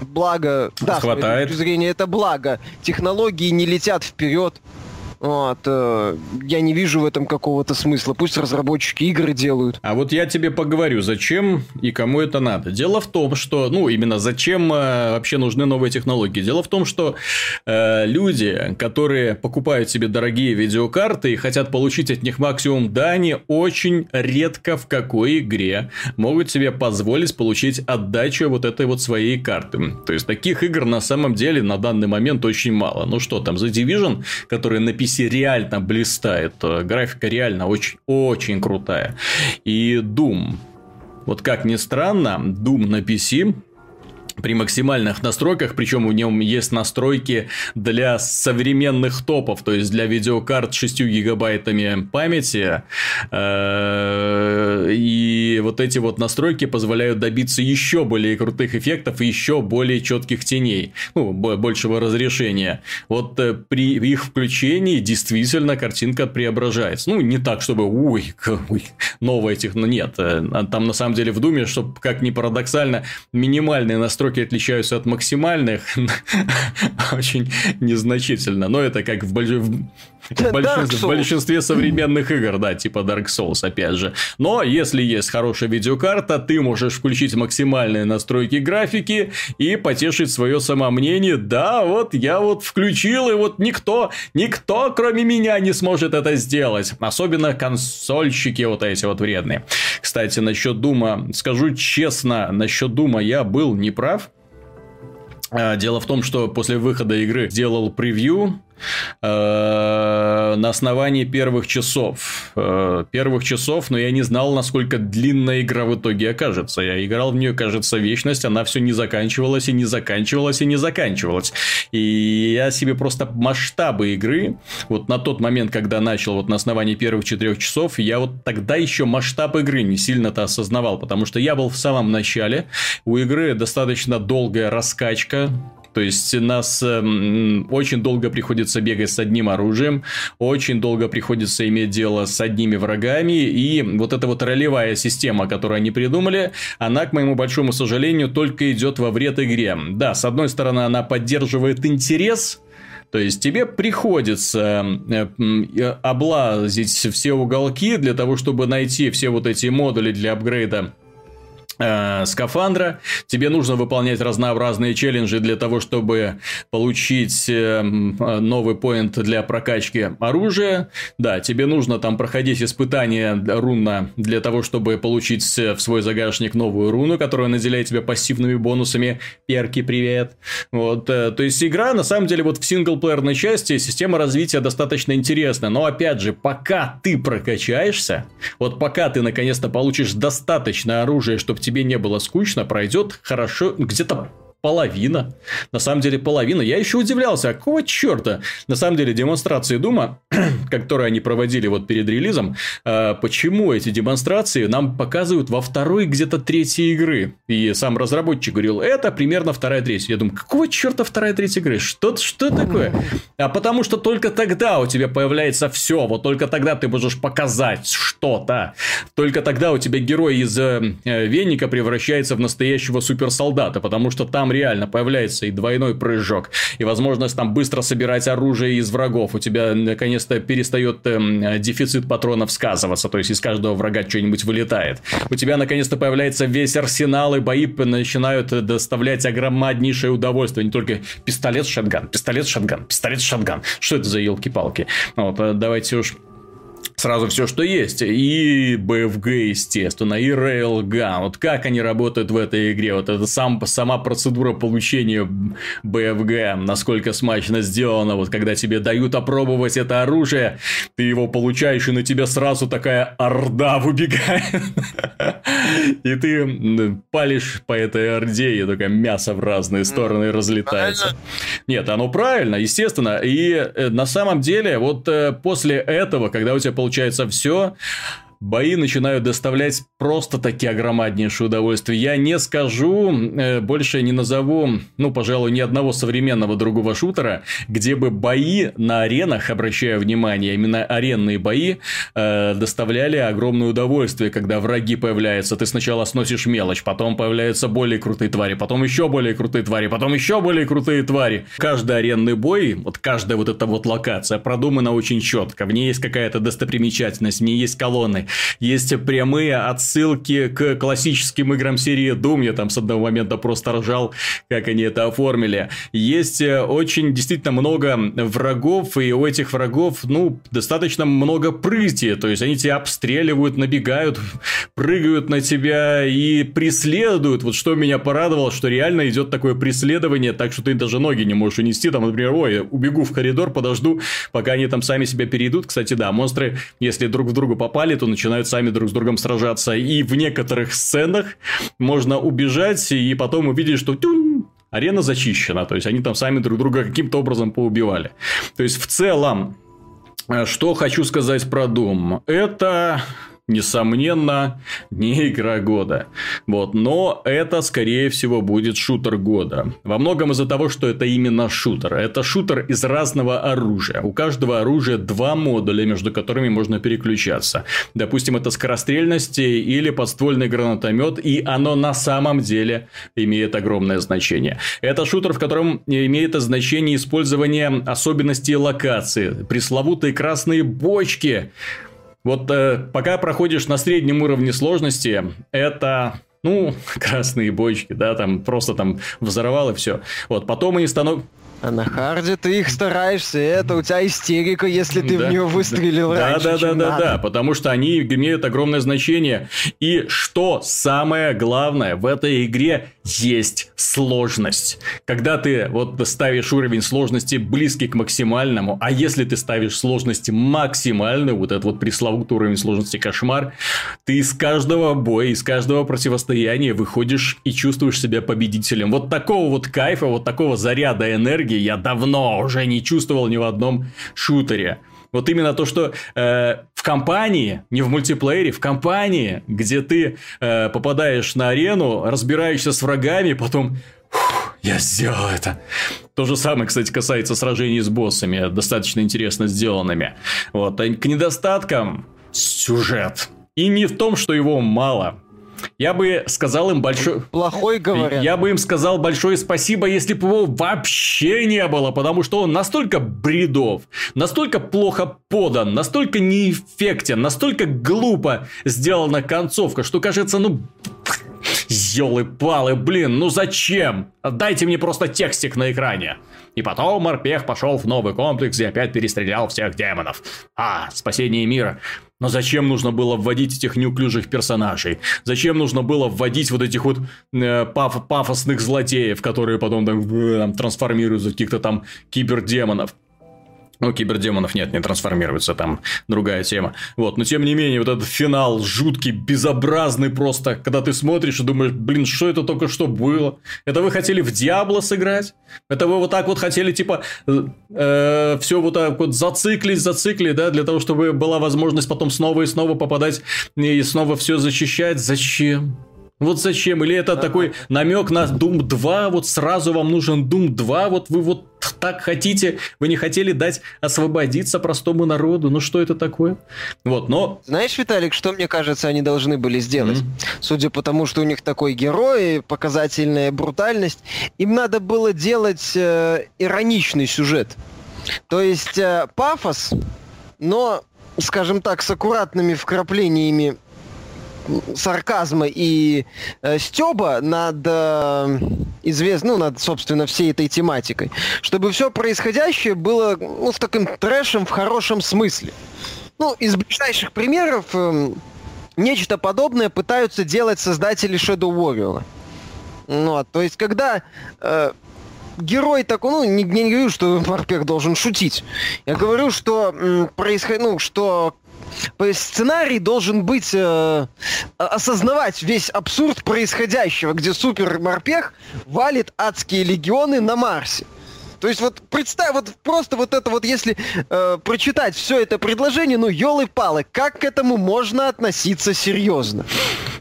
Благо, да, хватает. с зрения это благо. Технологии не летят вперед Вот, э, я не вижу в этом какого-то смысла. Пусть разработчики игры делают. А вот я тебе поговорю, зачем и кому это надо. Дело в том, что, ну, именно зачем э, вообще нужны новые технологии. Дело в том, что э, люди, которые покупают себе дорогие видеокарты и хотят получить от них максимум дани, очень редко в какой игре могут себе позволить получить отдачу вот этой вот своей карты. То есть, таких игр на самом деле на данный момент очень мало. Ну что там, The Division, который на PC реально блистает, графика реально очень-очень крутая. И Doom. Вот как ни странно, Doom на PC при максимальных настройках, причем у нем есть настройки для современных топов, то есть для видеокарт с 6 гигабайтами памяти. Э, и вот эти вот настройки позволяют добиться еще более крутых эффектов и еще более четких теней, ну, большего разрешения. Вот э, при их включении действительно картинка преображается. Ну, не так, чтобы, ой, ой новая технология. Нет, э, там на самом деле в Думе, чтобы, как ни парадоксально, минимальные настройки строки отличаются от максимальных очень незначительно. Но это как в. В, большинстве, в большинстве современных игр, да, типа Dark Souls, опять же. Но если есть хорошая видеокарта, ты можешь включить максимальные настройки графики и потешить свое самомнение. Да, вот я вот включил, и вот никто, никто, кроме меня, не сможет это сделать. Особенно консольщики вот эти вот вредные. Кстати, насчет Дума, скажу честно, насчет Дума я был неправ. А, дело в том, что после выхода игры сделал превью, на основании первых часов. Э, первых часов, но я не знал, насколько длинная игра в итоге окажется. Я играл в нее, кажется, вечность, она все не заканчивалась и не заканчивалась и не заканчивалась. И я себе просто масштабы игры, вот на тот момент, когда начал вот на основании первых четырех часов, я вот тогда еще масштаб игры не сильно-то осознавал, потому что я был в самом начале, у игры достаточно долгая раскачка, то есть нас э, очень долго приходится бегать с одним оружием, очень долго приходится иметь дело с одними врагами, и вот эта вот ролевая система, которую они придумали, она, к моему большому сожалению, только идет во вред игре. Да, с одной стороны, она поддерживает интерес, то есть тебе приходится э, облазить все уголки для того, чтобы найти все вот эти модули для апгрейда э, скафандра. Тебе нужно выполнять разнообразные челленджи для того, чтобы получить э, новый поинт для прокачки оружия. Да, тебе нужно там проходить испытания руна для того, чтобы получить в свой загашник новую руну, которая наделяет тебя пассивными бонусами. Перки, привет. Вот, э, то есть игра на самом деле вот в синглплеерной части система развития достаточно интересная, но опять же, пока ты прокачаешься, вот пока ты наконец-то получишь достаточно оружия, чтобы тебе не было скучно, пройдет хорошо, где-то половина. На самом деле половина. Я еще удивлялся, а какого черта? На самом деле демонстрации Дума, которые они проводили вот перед релизом, э, почему эти демонстрации нам показывают во второй где-то третьей игры? И сам разработчик говорил, это примерно вторая третья. Я думаю, какого черта вторая третья игры? Что, что такое? А потому что только тогда у тебя появляется все. Вот только тогда ты можешь показать что-то. Только тогда у тебя герой из э, Веника превращается в настоящего суперсолдата, потому что там там реально появляется и двойной прыжок, и возможность там быстро собирать оружие из врагов. У тебя наконец-то перестает эм, дефицит патронов сказываться, то есть из каждого врага что-нибудь вылетает. У тебя наконец-то появляется весь арсенал, и бои начинают доставлять огромнейшее удовольствие. Не только пистолет-шотган, пистолет-шотган, пистолет-шотган. Что это за елки-палки? Вот, э, давайте уж сразу все, что есть. И BFG, естественно, и Railgun. Вот как они работают в этой игре. Вот это сам, сама процедура получения BFG, насколько смачно сделано. Вот когда тебе дают опробовать это оружие, ты его получаешь, и на тебя сразу такая орда выбегает. И ты палишь по этой орде, и только мясо в разные стороны разлетается. Нет, оно правильно, естественно. И э, на самом деле, вот э, после этого, когда у тебя получается получается все. Бои начинают доставлять просто такие огромнейшее удовольствие. Я не скажу, э, больше не назову, ну, пожалуй, ни одного современного другого шутера, где бы бои на аренах, обращаю внимание, именно аренные бои, э, доставляли огромное удовольствие, когда враги появляются. Ты сначала сносишь мелочь, потом появляются более крутые твари, потом еще более крутые твари, потом еще более крутые твари. Каждый аренный бой, вот каждая вот эта вот локация продумана очень четко. В ней есть какая-то достопримечательность, в ней есть колонны, есть прямые отсылки к классическим играм серии Doom. Я там с одного момента просто ржал, как они это оформили. Есть э, очень действительно много врагов, и у этих врагов, ну, достаточно много прыти. То есть, они тебя обстреливают, набегают, прыгают на тебя и преследуют. Вот что меня порадовало, что реально идет такое преследование, так что ты даже ноги не можешь унести. Там, например, ой, убегу в коридор, подожду, пока они там сами себя перейдут. Кстати, да, монстры, если друг в друга попали, то начинают сами друг с другом сражаться. И в некоторых сценах можно убежать и потом увидеть, что тюнь, арена зачищена. То есть, они там сами друг друга каким-то образом поубивали. То есть, в целом, э, что хочу сказать про Doom. Это несомненно, не игра года. Вот, но это, скорее всего, будет шутер года. Во многом из-за того, что это именно шутер. Это шутер из разного оружия. У каждого оружия два модуля, между которыми можно переключаться. Допустим, это скорострельность или подствольный гранатомет, и оно на самом деле имеет огромное значение. Это шутер, в котором имеет значение использование особенностей локации. Пресловутые красные бочки вот э, пока проходишь на среднем уровне сложности, это ну, красные бочки, да, там просто там взорвал все. Вот, потом они становятся... А на харде ты их стараешься, это у тебя истерика, если ты да, в нее выстрелил да, раньше, Да, да, чем да, надо. да, потому что они имеют огромное значение. И что самое главное, в этой игре есть сложность. Когда ты вот ставишь уровень сложности близкий к максимальному, а если ты ставишь сложность максимальную, вот этот вот пресловутый уровень сложности кошмар, ты из каждого боя, из каждого противостояния выходишь и чувствуешь себя победителем. Вот такого вот кайфа, вот такого заряда энергии энергии я давно уже не чувствовал ни в одном шутере. Вот именно то, что э, в компании, не в мультиплеере, в компании, где ты э, попадаешь на арену, разбираешься с врагами, потом я сделал это. То же самое, кстати, касается сражений с боссами, достаточно интересно сделанными. Вот. А к недостаткам сюжет. И не в том, что его мало. Я бы сказал им большой... Плохой, говорят. Я бы им сказал большое спасибо, если бы его вообще не было, потому что он настолько бредов, настолько плохо подан, настолько неэффектен, настолько глупо сделана концовка, что кажется, ну... Ёлы-палы, блин, ну зачем? Дайте мне просто текстик на экране. И потом морпех пошел в новый комплекс и опять перестрелял всех демонов. А, спасение мира. Но зачем нужно было вводить этих неуклюжих персонажей? Зачем нужно было вводить вот этих вот э, паф пафосных злодеев, которые потом там, э, там трансформируются в каких-то там кибердемонов? Ну, кибердемонов нет, не трансформируются, там другая тема. Вот, но тем не менее, вот этот финал жуткий, безобразный просто, когда ты смотришь и думаешь, блин, что это только что было? Это вы хотели в Диабло сыграть? Это вы вот так вот хотели, типа, э, э все вот так вот зациклить, зациклить, да, для того, чтобы была возможность потом снова и снова попадать и снова все защищать? Зачем? Вот зачем? Или это такой намек на Doom 2, вот сразу вам нужен Doom 2, вот вы вот так хотите, вы не хотели дать освободиться простому народу, ну что это такое? Вот, но... Знаешь, Виталик, что мне кажется, они должны были сделать? Mm-hmm. Судя по тому, что у них такой герой, показательная брутальность, им надо было делать э, ироничный сюжет. То есть э, пафос, но, скажем так, с аккуратными вкраплениями сарказма и э, стеба над э, известно, ну, над, собственно, всей этой тематикой, чтобы все происходящее было, ну, в таким трэшем в хорошем смысле. Ну, из ближайших примеров э, нечто подобное пытаются делать создатели Shadow Warrior. Ну, то есть, когда э, герой такой, ну, не, не говорю, что Марпек должен шутить. Я говорю, что м, происход... ну, что сценарий должен быть э, осознавать весь абсурд происходящего, где супер морпех валит адские легионы на Марсе. То есть вот представь, вот просто вот это вот, если э, прочитать все это предложение, ну, елы-палы, как к этому можно относиться серьезно?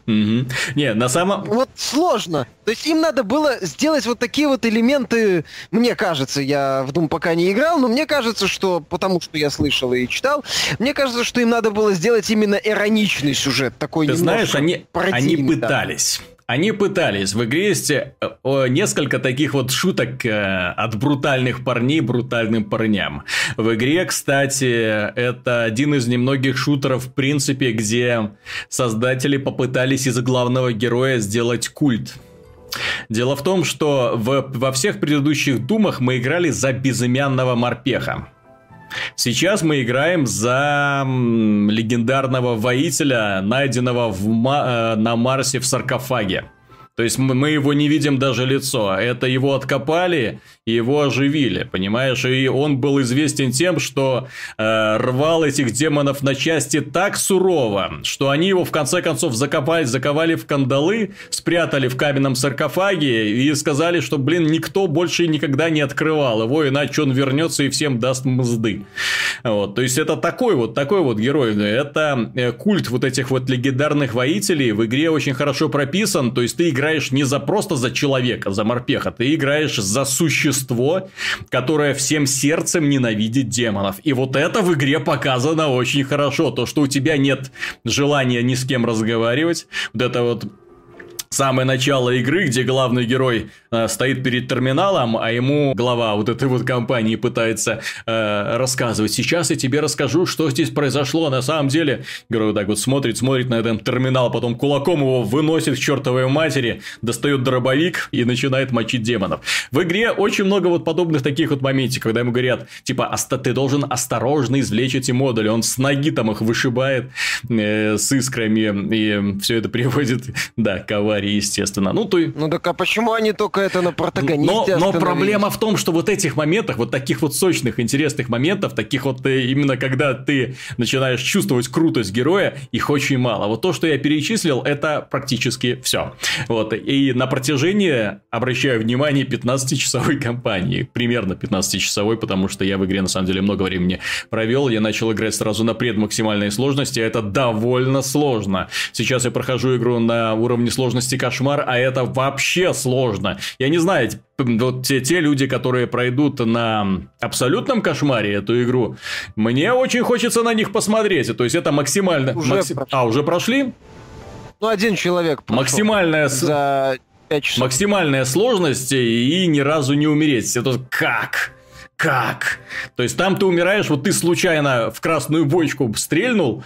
Угу. Не, на самом... Вот сложно. То есть им надо было сделать вот такие вот элементы, мне кажется, я в Doom пока не играл, но мне кажется, что, потому что я слышал и читал, мне кажется, что им надо было сделать именно ироничный сюжет, такой Ты знаешь, они, они пытались. Да. Они пытались. В игре есть несколько таких вот шуток э, от брутальных парней брутальным парням. В игре, кстати, это один из немногих шутеров, в принципе, где создатели попытались из главного героя сделать культ. Дело в том, что в, во всех предыдущих думах мы играли за безымянного морпеха. Сейчас мы играем за легендарного воителя, найденного в, э, на Марсе в саркофаге. То есть мы его не видим даже лицо. Это его откопали и его оживили, понимаешь? И он был известен тем, что э, рвал этих демонов на части так сурово, что они его в конце концов закопали, заковали в кандалы, спрятали в каменном саркофаге и сказали, что, блин, никто больше никогда не открывал его, иначе он вернется и всем даст мзды. Вот. То есть это такой вот, такой вот герой. Это э, культ вот этих вот легендарных воителей в игре очень хорошо прописан. То есть ты играешь не за просто за человека, за морпеха, ты играешь за существо, которое всем сердцем ненавидит демонов. И вот это в игре показано очень хорошо. То, что у тебя нет желания ни с кем разговаривать. Вот это вот самое начало игры, где главный герой э, стоит перед терминалом, а ему глава вот этой вот компании пытается э, рассказывать. Сейчас я тебе расскажу, что здесь произошло. На самом деле, герой вот так вот смотрит, смотрит на этот терминал, потом кулаком его выносит к чертовой матери, достает дробовик и начинает мочить демонов. В игре очень много вот подобных таких вот моментов, когда ему говорят, типа, ты должен осторожно извлечь эти модули. Он с ноги там их вышибает э, с искрами, и все это приводит, да, к аварии, естественно. Ну, то... ну так а почему они только это на протагонисте Но, но проблема в том, что вот этих моментах, вот таких вот сочных, интересных моментов, таких вот э, именно когда ты начинаешь чувствовать крутость героя, их очень мало. Вот то, что я перечислил, это практически все. Вот. И на протяжении, обращаю внимание, 15-часовой кампании. Примерно 15-часовой, потому что я в игре на самом деле много времени провел. Я начал играть сразу на пред максимальной сложности, а это довольно сложно. Сейчас я прохожу игру на уровне сложности сложности кошмар, а это вообще сложно. Я не знаю, вот те, те люди, которые пройдут на абсолютном кошмаре эту игру, мне очень хочется на них посмотреть. То есть это максимально... Уже макси... А, уже прошли? Ну, один человек прошел. Максимальная... За 5 часов. Максимальная сложность и ни разу не умереть. Это как? Как? То есть там ты умираешь, вот ты случайно в красную бочку стрельнул,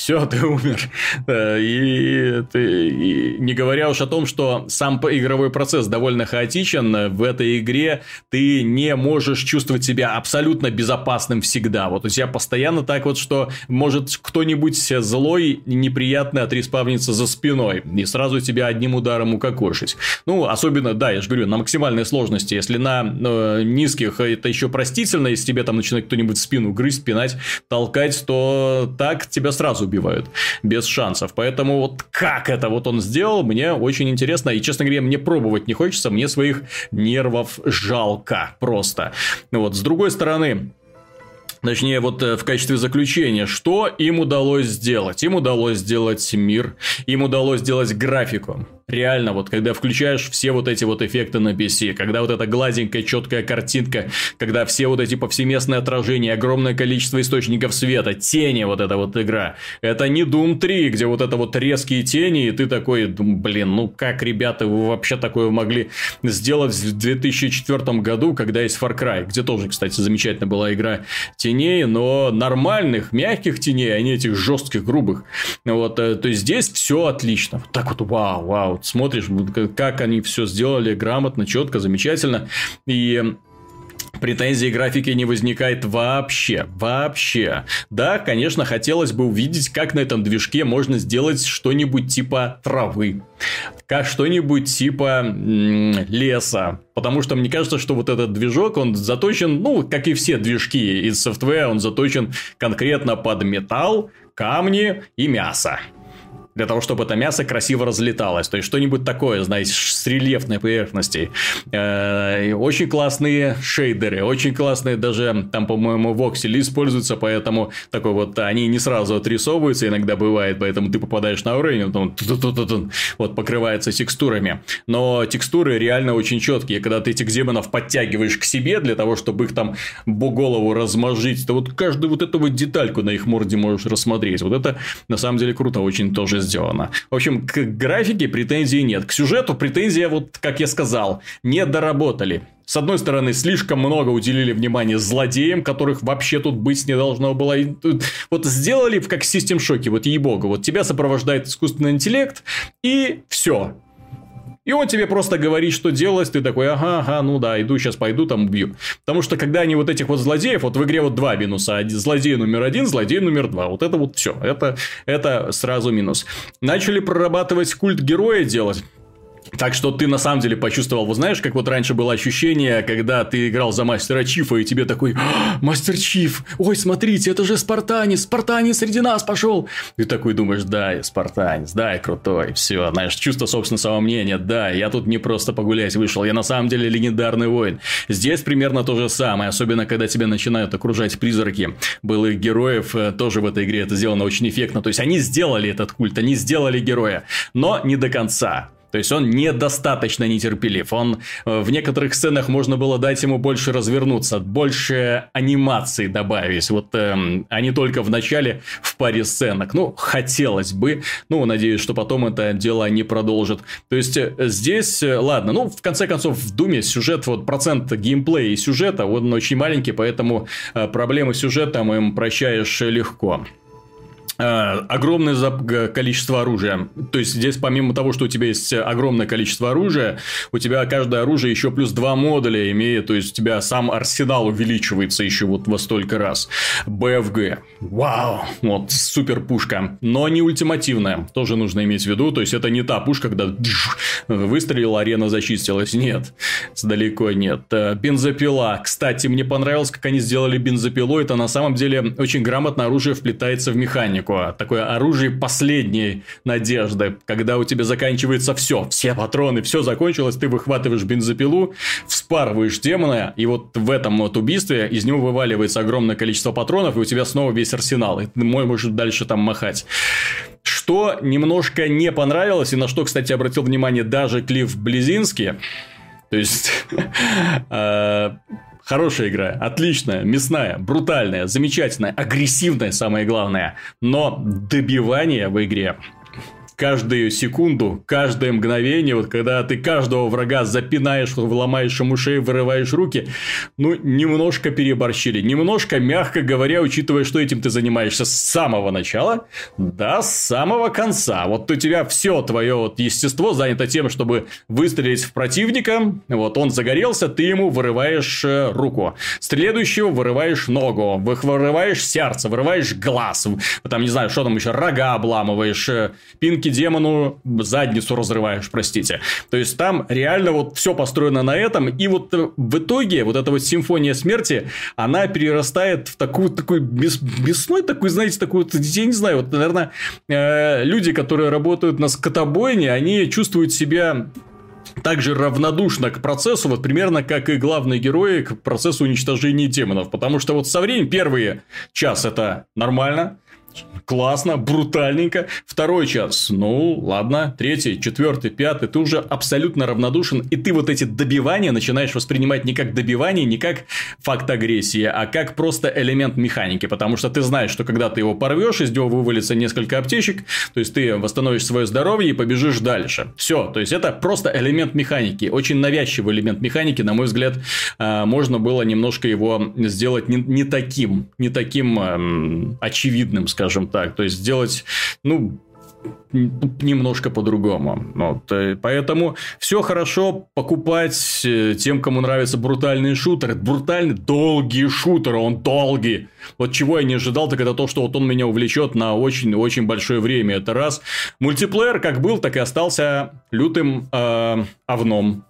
все, ты умер. И, ты, и не говоря уж о том, что сам игровой процесс довольно хаотичен, в этой игре ты не можешь чувствовать себя абсолютно безопасным всегда. Вот у тебя постоянно так вот, что может кто-нибудь злой, неприятный отреспавнится за спиной и сразу тебя одним ударом укокошить. Ну, особенно, да, я же говорю, на максимальной сложности. Если на э, низких это еще простительно, если тебе там начинает кто-нибудь спину грызть, пинать, толкать, то так тебя сразу убивают без шансов. Поэтому вот как это вот он сделал, мне очень интересно. И, честно говоря, мне пробовать не хочется, мне своих нервов жалко просто. Вот, с другой стороны, Точнее, вот э, в качестве заключения, что им удалось сделать? Им удалось сделать мир, им удалось сделать графику. Реально, вот когда включаешь все вот эти вот эффекты на PC, когда вот эта гладенькая, четкая картинка, когда все вот эти повсеместные отражения, огромное количество источников света, тени, вот эта вот игра. Это не Doom 3, где вот это вот резкие тени, и ты такой, блин, ну как, ребята, вы вообще такое могли сделать в 2004 году, когда есть Far Cry, где тоже, кстати, замечательная была игра теней, но нормальных, мягких теней, а не этих жестких, грубых. Вот, э, то есть здесь все отлично. Вот так вот, вау, вау, вот смотришь, как они все сделали грамотно, четко, замечательно. И претензий графики не возникает вообще, вообще. Да, конечно, хотелось бы увидеть, как на этом движке можно сделать что-нибудь типа травы, как что-нибудь типа леса, потому что мне кажется, что вот этот движок, он заточен, ну, как и все движки из софтвера, он заточен конкретно под металл, камни и мясо. Для того, чтобы это мясо красиво разлеталось. То есть что-нибудь такое, знаете, с рельефной поверхности. Э, очень классные шейдеры, очень классные даже там, по-моему, воксели используются, поэтому такой вот они не сразу отрисовываются, иногда бывает, поэтому ты попадаешь на уровень, потом вот покрывается текстурами. Но текстуры реально очень четкие. Когда ты этих демонов подтягиваешь к себе для того, чтобы их там голову размажить, то вот каждую вот эту вот детальку на их морде можешь рассмотреть. Вот это на самом деле круто очень тоже сделано. В общем, к графике претензий нет. К сюжету претензия, вот как я сказал, не доработали. С одной стороны, слишком много уделили внимания злодеям, которых вообще тут быть не должно было. Вот сделали как систем шоки, вот ей-богу. Вот тебя сопровождает искусственный интеллект, и все. И он тебе просто говорит, что делать, ты такой, ага, ага, ну да, иду, сейчас пойду, там убью. Потому что, когда они вот этих вот злодеев, вот в игре вот два минуса, злодей номер один, злодей номер два, вот это вот все, это, это сразу минус. Начали прорабатывать культ героя делать, так что ты на самом деле почувствовал, вот знаешь, как вот раньше было ощущение, когда ты играл за мастера Чифа, и тебе такой, «А, мастер Чиф, ой, смотрите, это же Спартанец, Спартанец среди нас пошел. Ты такой думаешь, да, я Спартанец, да, я крутой, все, знаешь, чувство собственного самомнения, да, я тут не просто погулять вышел, я на самом деле легендарный воин. Здесь примерно то же самое, особенно когда тебя начинают окружать призраки былых героев, э, тоже в этой игре это сделано очень эффектно, то есть они сделали этот культ, они сделали героя, но не до конца. То есть он недостаточно нетерпелив. Он э, в некоторых сценах можно было дать ему больше развернуться, больше анимации добавить. Вот э, а не только в начале в паре сценок. Ну, хотелось бы. Ну, надеюсь, что потом это дело не продолжит. То есть э, здесь, э, ладно, ну, в конце концов, в Думе сюжет, вот процент геймплея и сюжета, он очень маленький, поэтому проблемы сюжета им прощаешь легко. Э, огромное количество оружия. То есть здесь помимо того, что у тебя есть огромное количество оружия, у тебя каждое оружие еще плюс два модуля имеет, то есть у тебя сам арсенал увеличивается еще вот во столько раз. БФГ. Вау! Вот супер пушка. Но не ультимативная. Тоже нужно иметь в виду. То есть это не та пушка, когда выстрелил, арена зачистилась. Нет. Далеко нет. Э, бензопила. Кстати, мне понравилось, как они сделали бензопилу. Это на самом деле очень грамотно оружие вплетается в механику такое, такое оружие последней надежды, когда у тебя заканчивается все, все патроны, все закончилось, ты выхватываешь бензопилу, вспарываешь демона, и вот в этом вот убийстве из него вываливается огромное количество патронов, и у тебя снова весь арсенал, и ты можешь дальше там махать. Что немножко не понравилось, и на что, кстати, обратил внимание даже Клифф Близинский, то есть э, Хорошая игра, отличная, мясная, брутальная, замечательная, агрессивная, самое главное. Но добивание в игре каждую секунду, каждое мгновение, вот когда ты каждого врага запинаешь, ломаешь ему шею, вырываешь руки, ну, немножко переборщили. Немножко, мягко говоря, учитывая, что этим ты занимаешься с самого начала до самого конца. Вот у тебя все твое вот естество занято тем, чтобы выстрелить в противника, вот он загорелся, ты ему вырываешь э, руку. Следующего вырываешь ногу, вырываешь сердце, вырываешь глаз, там, не знаю, что там еще, рога обламываешь, э, пинки демону задницу разрываешь, простите. То есть там реально вот все построено на этом, и вот э, в итоге вот эта вот симфония смерти, она перерастает в такую, такой бес, бесной, такой, знаете, такой, я не знаю, вот, наверное, э, люди, которые работают на скотобойне, они чувствуют себя также равнодушно к процессу, вот примерно как и главные герои к процессу уничтожения демонов. Потому что вот со временем первые час это нормально, классно, брутальненько. Второй час, ну, ладно. Третий, четвертый, пятый, ты уже абсолютно равнодушен, и ты вот эти добивания начинаешь воспринимать не как добивание, не как факт агрессии, а как просто элемент механики, потому что ты знаешь, что когда ты его порвешь, из него вывалится несколько аптечек, то есть ты восстановишь свое здоровье и побежишь дальше. Все, то есть это просто элемент механики, очень навязчивый элемент механики, на мой взгляд, а, можно было немножко его сделать не, не таким, не таким эм, очевидным, скажем так так. То есть сделать, ну, немножко по-другому. Вот. Э, поэтому все хорошо покупать э, тем, кому нравятся брутальные шутеры. Брутальный, долгий шутер, он долгий. Вот чего я не ожидал, так это то, что вот он меня увлечет на очень-очень большое время. Это раз. Мультиплеер как был, так и остался лютым э, овном.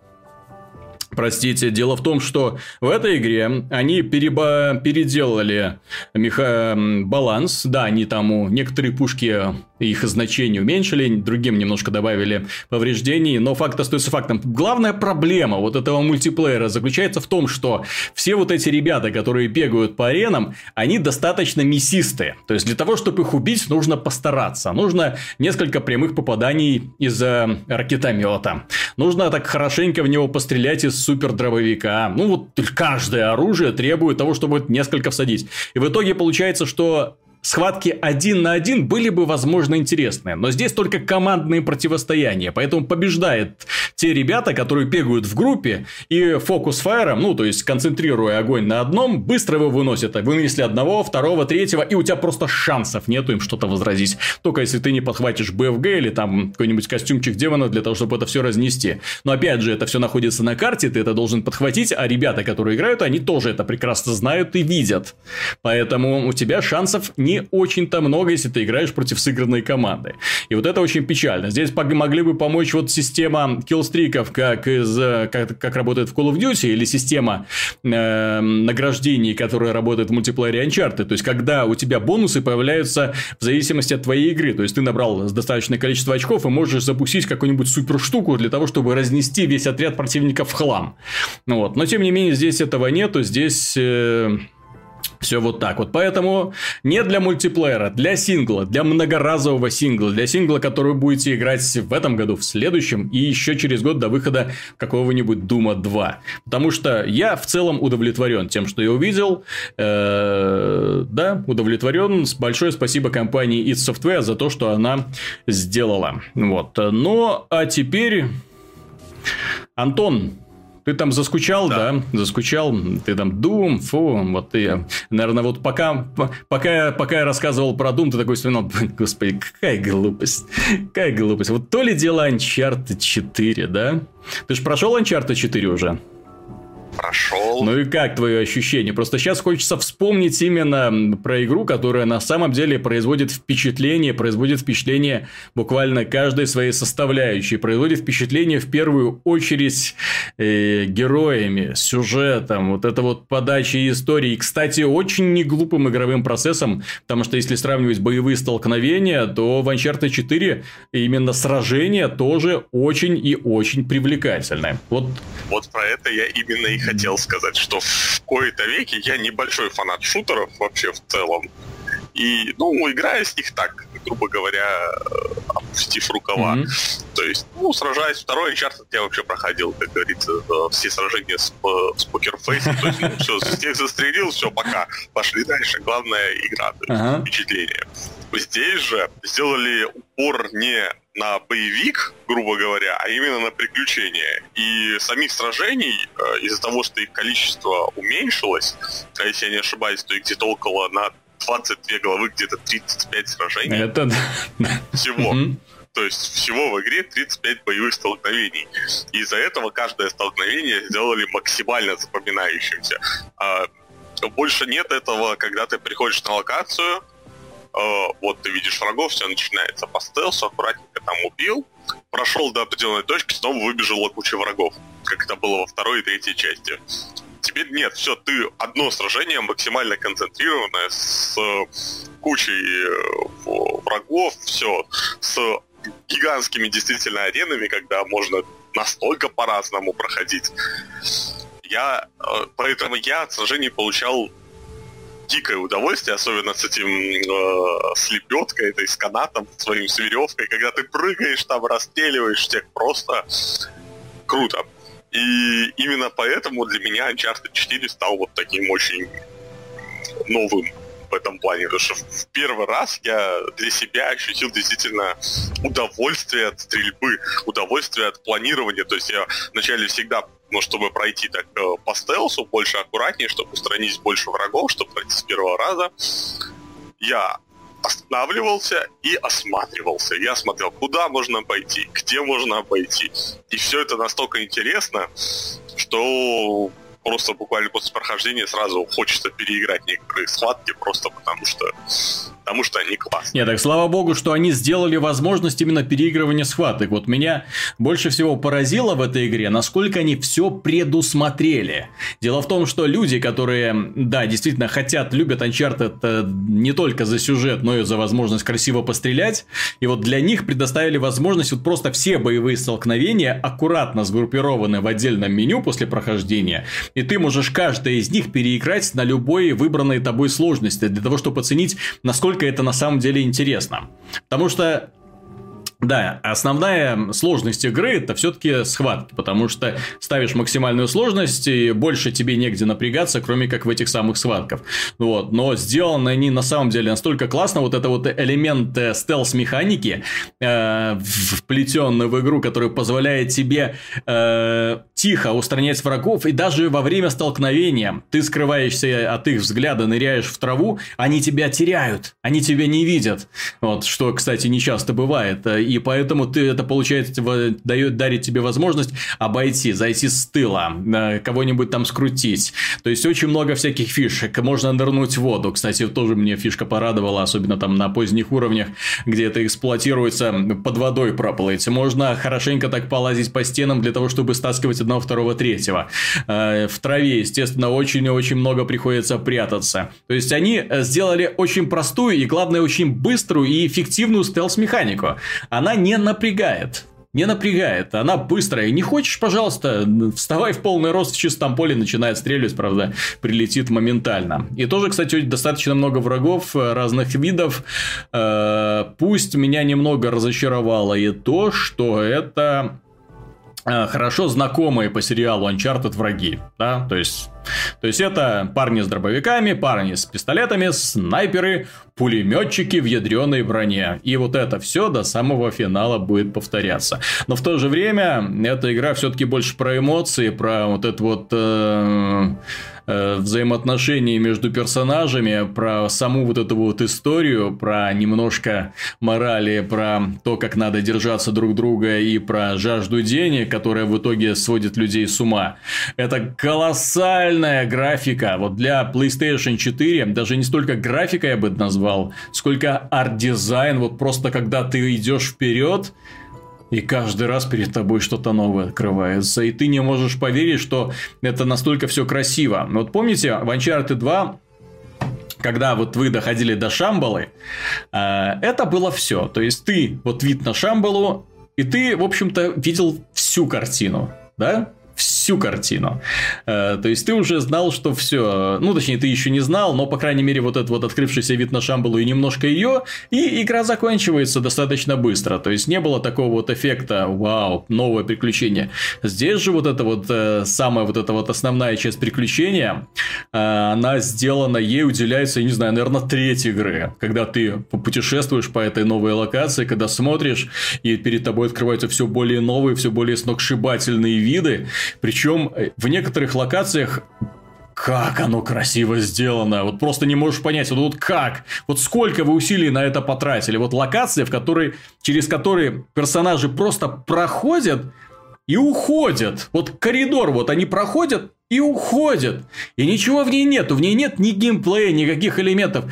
Простите, дело в том, что в этой игре они переба... переделали меха... баланс. Да, они там некоторые пушки их значение уменьшили, другим немножко добавили повреждений, но факт остается фактом. Главная проблема вот этого мультиплеера заключается в том, что все вот эти ребята, которые бегают по аренам, они достаточно мясистые. То есть, для того, чтобы их убить, нужно постараться. Нужно несколько прямых попаданий из ракетомета. Нужно так хорошенько в него пострелять из супер дробовика. Ну, вот каждое оружие требует того, чтобы несколько всадить. И в итоге получается, что схватки один на один были бы, возможно, интересные. Но здесь только командные противостояния. Поэтому побеждает те ребята, которые бегают в группе и фокус-фаером, ну, то есть, концентрируя огонь на одном, быстро его выносят. Вынесли одного, второго, третьего, и у тебя просто шансов нету им что-то возразить. Только если ты не подхватишь БФГ или там какой-нибудь костюмчик демона для того, чтобы это все разнести. Но опять же, это все находится на карте, ты это должен подхватить, а ребята, которые играют, они тоже это прекрасно знают и видят. Поэтому у тебя шансов не не очень-то много, если ты играешь против сыгранной команды. И вот это очень печально. Здесь могли бы помочь вот система киллстриков, как, из, как, как работает в Call of Duty, или система э, награждений, которая работает в мультиплеере Uncharted. То есть, когда у тебя бонусы появляются в зависимости от твоей игры. То есть, ты набрал достаточное количество очков и можешь запустить какую-нибудь супер штуку для того, чтобы разнести весь отряд противников в хлам. Вот. Но, тем не менее, здесь этого нету. Здесь... Э, все вот так вот. Поэтому не для мультиплеера, для сингла, для многоразового сингла, для сингла, который будете играть в этом году, в следующем и еще через год до выхода какого-нибудь Дума 2. Потому что я в целом удовлетворен тем, что я увидел. Э, да, удовлетворен. Большое спасибо компании id Software за то, что она сделала. Вот. Ну, а теперь... Антон, ты там заскучал, да. да? Заскучал. Ты там Doom, фу, вот ты, наверное, вот пока, пока, пока я рассказывал про Doom, ты такой вспоминал, господи, какая глупость, какая глупость. Вот то ли дело Uncharted 4, да? Ты же прошел Uncharted 4 уже? Прошел. Ну и как твое ощущение? Просто сейчас хочется вспомнить именно про игру, которая на самом деле производит впечатление, производит впечатление буквально каждой своей составляющей, производит впечатление в первую очередь э, героями, сюжетом, вот это вот подача истории. И, кстати, очень неглупым игровым процессом, потому что если сравнивать боевые столкновения, то в Uncharted 4 именно сражение тоже очень и очень привлекательное. Вот, вот про это я именно и хотел сказать, что в кои-то веке я небольшой фанат шутеров вообще в целом. И, ну, играю с них так, грубо говоря, опустив рукава. Mm-hmm. То есть, ну, сражаясь, второй Uncharted я вообще проходил, как говорится, все сражения с, с покерфейсом. То есть, ну, все, всех застрелил, все, пока. Пошли дальше. Главная игра, то есть, uh-huh. впечатление. Здесь же сделали упор не на боевик, грубо говоря, а именно на приключения. И самих сражений, э, из-за того, что их количество уменьшилось, а если я не ошибаюсь, то их где-то около на 22 главы, где-то 35 сражений. Это Всего. То есть всего в игре 35 боевых столкновений. Из-за этого каждое столкновение сделали максимально запоминающимся. А больше нет этого, когда ты приходишь на локацию, вот ты видишь врагов, все начинается по стелсу, аккуратненько там убил, прошел до определенной точки, снова выбежала куча врагов, как это было во второй и третьей части. Теперь нет, все, ты одно сражение максимально концентрированное с кучей э, врагов, все, с гигантскими действительно аренами, когда можно настолько по-разному проходить. Я, э, поэтому я от сражений получал дикое удовольствие, особенно с этим э, с этой с канатом, своим с веревкой, когда ты прыгаешь там, расстреливаешь всех, просто круто. И именно поэтому для меня Uncharted 4 стал вот таким очень новым в этом плане, потому что в первый раз я для себя ощутил действительно удовольствие от стрельбы, удовольствие от планирования. То есть я вначале всегда ну, чтобы пройти так э, по стелсу, больше аккуратнее, чтобы устранить больше врагов, чтобы пройти с первого раза, я останавливался и осматривался. Я смотрел, куда можно пойти, где можно пойти. И все это настолько интересно, что просто буквально после прохождения сразу хочется переиграть некоторые схватки, просто потому что потому что они классные. Нет, так слава богу, что они сделали возможность именно переигрывания схваток. Вот меня больше всего поразило в этой игре, насколько они все предусмотрели. Дело в том, что люди, которые, да, действительно хотят, любят Uncharted э, не только за сюжет, но и за возможность красиво пострелять, и вот для них предоставили возможность вот просто все боевые столкновения аккуратно сгруппированы в отдельном меню после прохождения, и ты можешь каждое из них переиграть на любой выбранной тобой сложности, для того, чтобы оценить, насколько это на самом деле интересно. Потому что да, основная сложность игры это все-таки схватки, потому что ставишь максимальную сложность и больше тебе негде напрягаться, кроме как в этих самых схватках. Вот, но сделаны они на самом деле настолько классно, вот это вот элемент э, стелс-механики, э, вплетенный в игру, который позволяет тебе э, тихо устранять врагов, и даже во время столкновения ты скрываешься от их взгляда, ныряешь в траву, они тебя теряют, они тебя не видят. Вот, что, кстати, не часто бывает и поэтому ты это получается дает, дарит тебе возможность обойти, зайти с тыла, э, кого-нибудь там скрутить. То есть очень много всяких фишек. Можно нырнуть в воду. Кстати, тоже мне фишка порадовала, особенно там на поздних уровнях, где это эксплуатируется, под водой проплыть. Можно хорошенько так полазить по стенам для того, чтобы стаскивать одного, второго, третьего. Э, в траве, естественно, очень и очень много приходится прятаться. То есть они э, сделали очень простую и, главное, очень быструю и эффективную стелс-механику. Она не напрягает. Не напрягает, она быстрая. Не хочешь, пожалуйста, вставай в полный рост в чистом поле, начинает стрелять, правда, прилетит моментально. И тоже, кстати, достаточно много врагов э, разных видов. Пусть меня немного разочаровало и то, что это хорошо знакомые по сериалу Uncharted враги, да, то есть, то есть это парни с дробовиками, парни с пистолетами, снайперы, пулеметчики в ядреной броне. И вот это все до самого финала будет повторяться. Но в то же время эта игра все-таки больше про эмоции, про вот это вот э, э, взаимоотношения между персонажами, про саму вот эту вот историю, про немножко морали, про то, как надо держаться друг друга и про жажду денег, которая в итоге сводит людей с ума. Это колоссальная графика. Вот для PlayStation 4 даже не столько графика я бы назвал, сколько арт-дизайн. Вот просто когда ты идешь вперед, и каждый раз перед тобой что-то новое открывается. И ты не можешь поверить, что это настолько все красиво. Вот помните, в Uncharted 2 когда вот вы доходили до Шамбалы, э, это было все. То есть ты вот вид на Шамбалу, и ты, в общем-то, видел всю картину, да? Всю картину. Э, то есть ты уже знал, что все, ну точнее ты еще не знал, но по крайней мере вот этот вот открывшийся вид на Шамбалу и немножко ее, и игра заканчивается достаточно быстро. То есть не было такого вот эффекта, вау, новое приключение. Здесь же вот это вот э, самая вот эта вот основная часть приключения, э, она сделана, ей уделяется, я не знаю, наверное, треть игры, когда ты путешествуешь по этой новой локации, когда смотришь, и перед тобой открываются все более новые, все более сногсшибательные виды, причем э, в некоторых локациях как оно красиво сделано. Вот просто не можешь понять, вот, вот как, вот сколько вы усилий на это потратили. Вот локация, в которой, через которые персонажи просто проходят и уходят. Вот коридор, вот они проходят и уходят. И ничего в ней нету. В ней нет ни геймплея, никаких элементов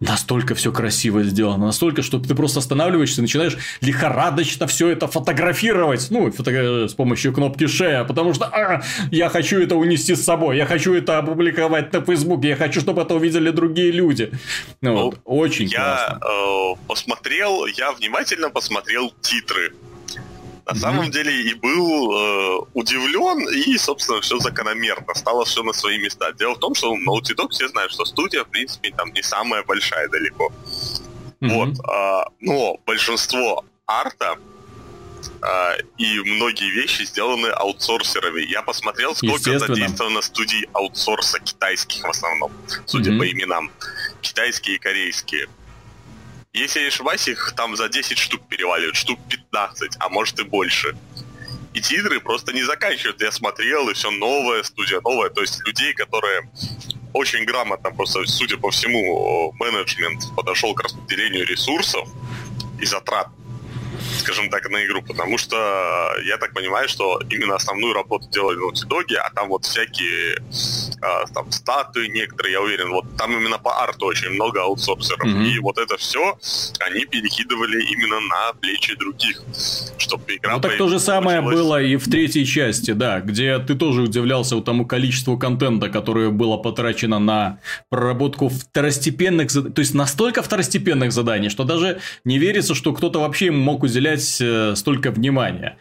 настолько все красиво сделано, настолько, что ты просто останавливаешься и начинаешь лихорадочно все это фотографировать, ну, фото... с помощью кнопки шея, потому что а, я хочу это унести с собой, я хочу это опубликовать на Фейсбуке, я хочу, чтобы это увидели другие люди. Ну, ну вот, очень я, э, посмотрел, я внимательно посмотрел титры на mm-hmm. самом деле и был э, удивлен, и, собственно, все закономерно, стало все на свои места. Дело в том, что Naughty Dog все знают, что студия, в принципе, там не самая большая далеко. Mm-hmm. Вот, э, но большинство арта э, и многие вещи сделаны аутсорсерами. Я посмотрел, сколько задействовано студий аутсорса китайских в основном, судя mm-hmm. по именам. Китайские и корейские. Если я не ошибаюсь, их там за 10 штук переваливают, штук 15, а может и больше. И титры просто не заканчивают. Я смотрел, и все новое, студия новая. То есть людей, которые очень грамотно, просто, судя по всему, менеджмент подошел к распределению ресурсов и затрат. Скажем так, на игру, потому что я так понимаю, что именно основную работу делали Naughty Dog, а там вот всякие э, там статуи некоторые, я уверен, вот там именно по арту очень много аутсорсеров, mm-hmm. и вот это все они перекидывали именно на плечи других, чтобы игра... Ну так то же самое было и в третьей части, да, где ты тоже удивлялся вот тому количеству контента, которое было потрачено на проработку второстепенных, то есть настолько второстепенных заданий, что даже не верится, что кто-то вообще мог уделять э, столько внимания.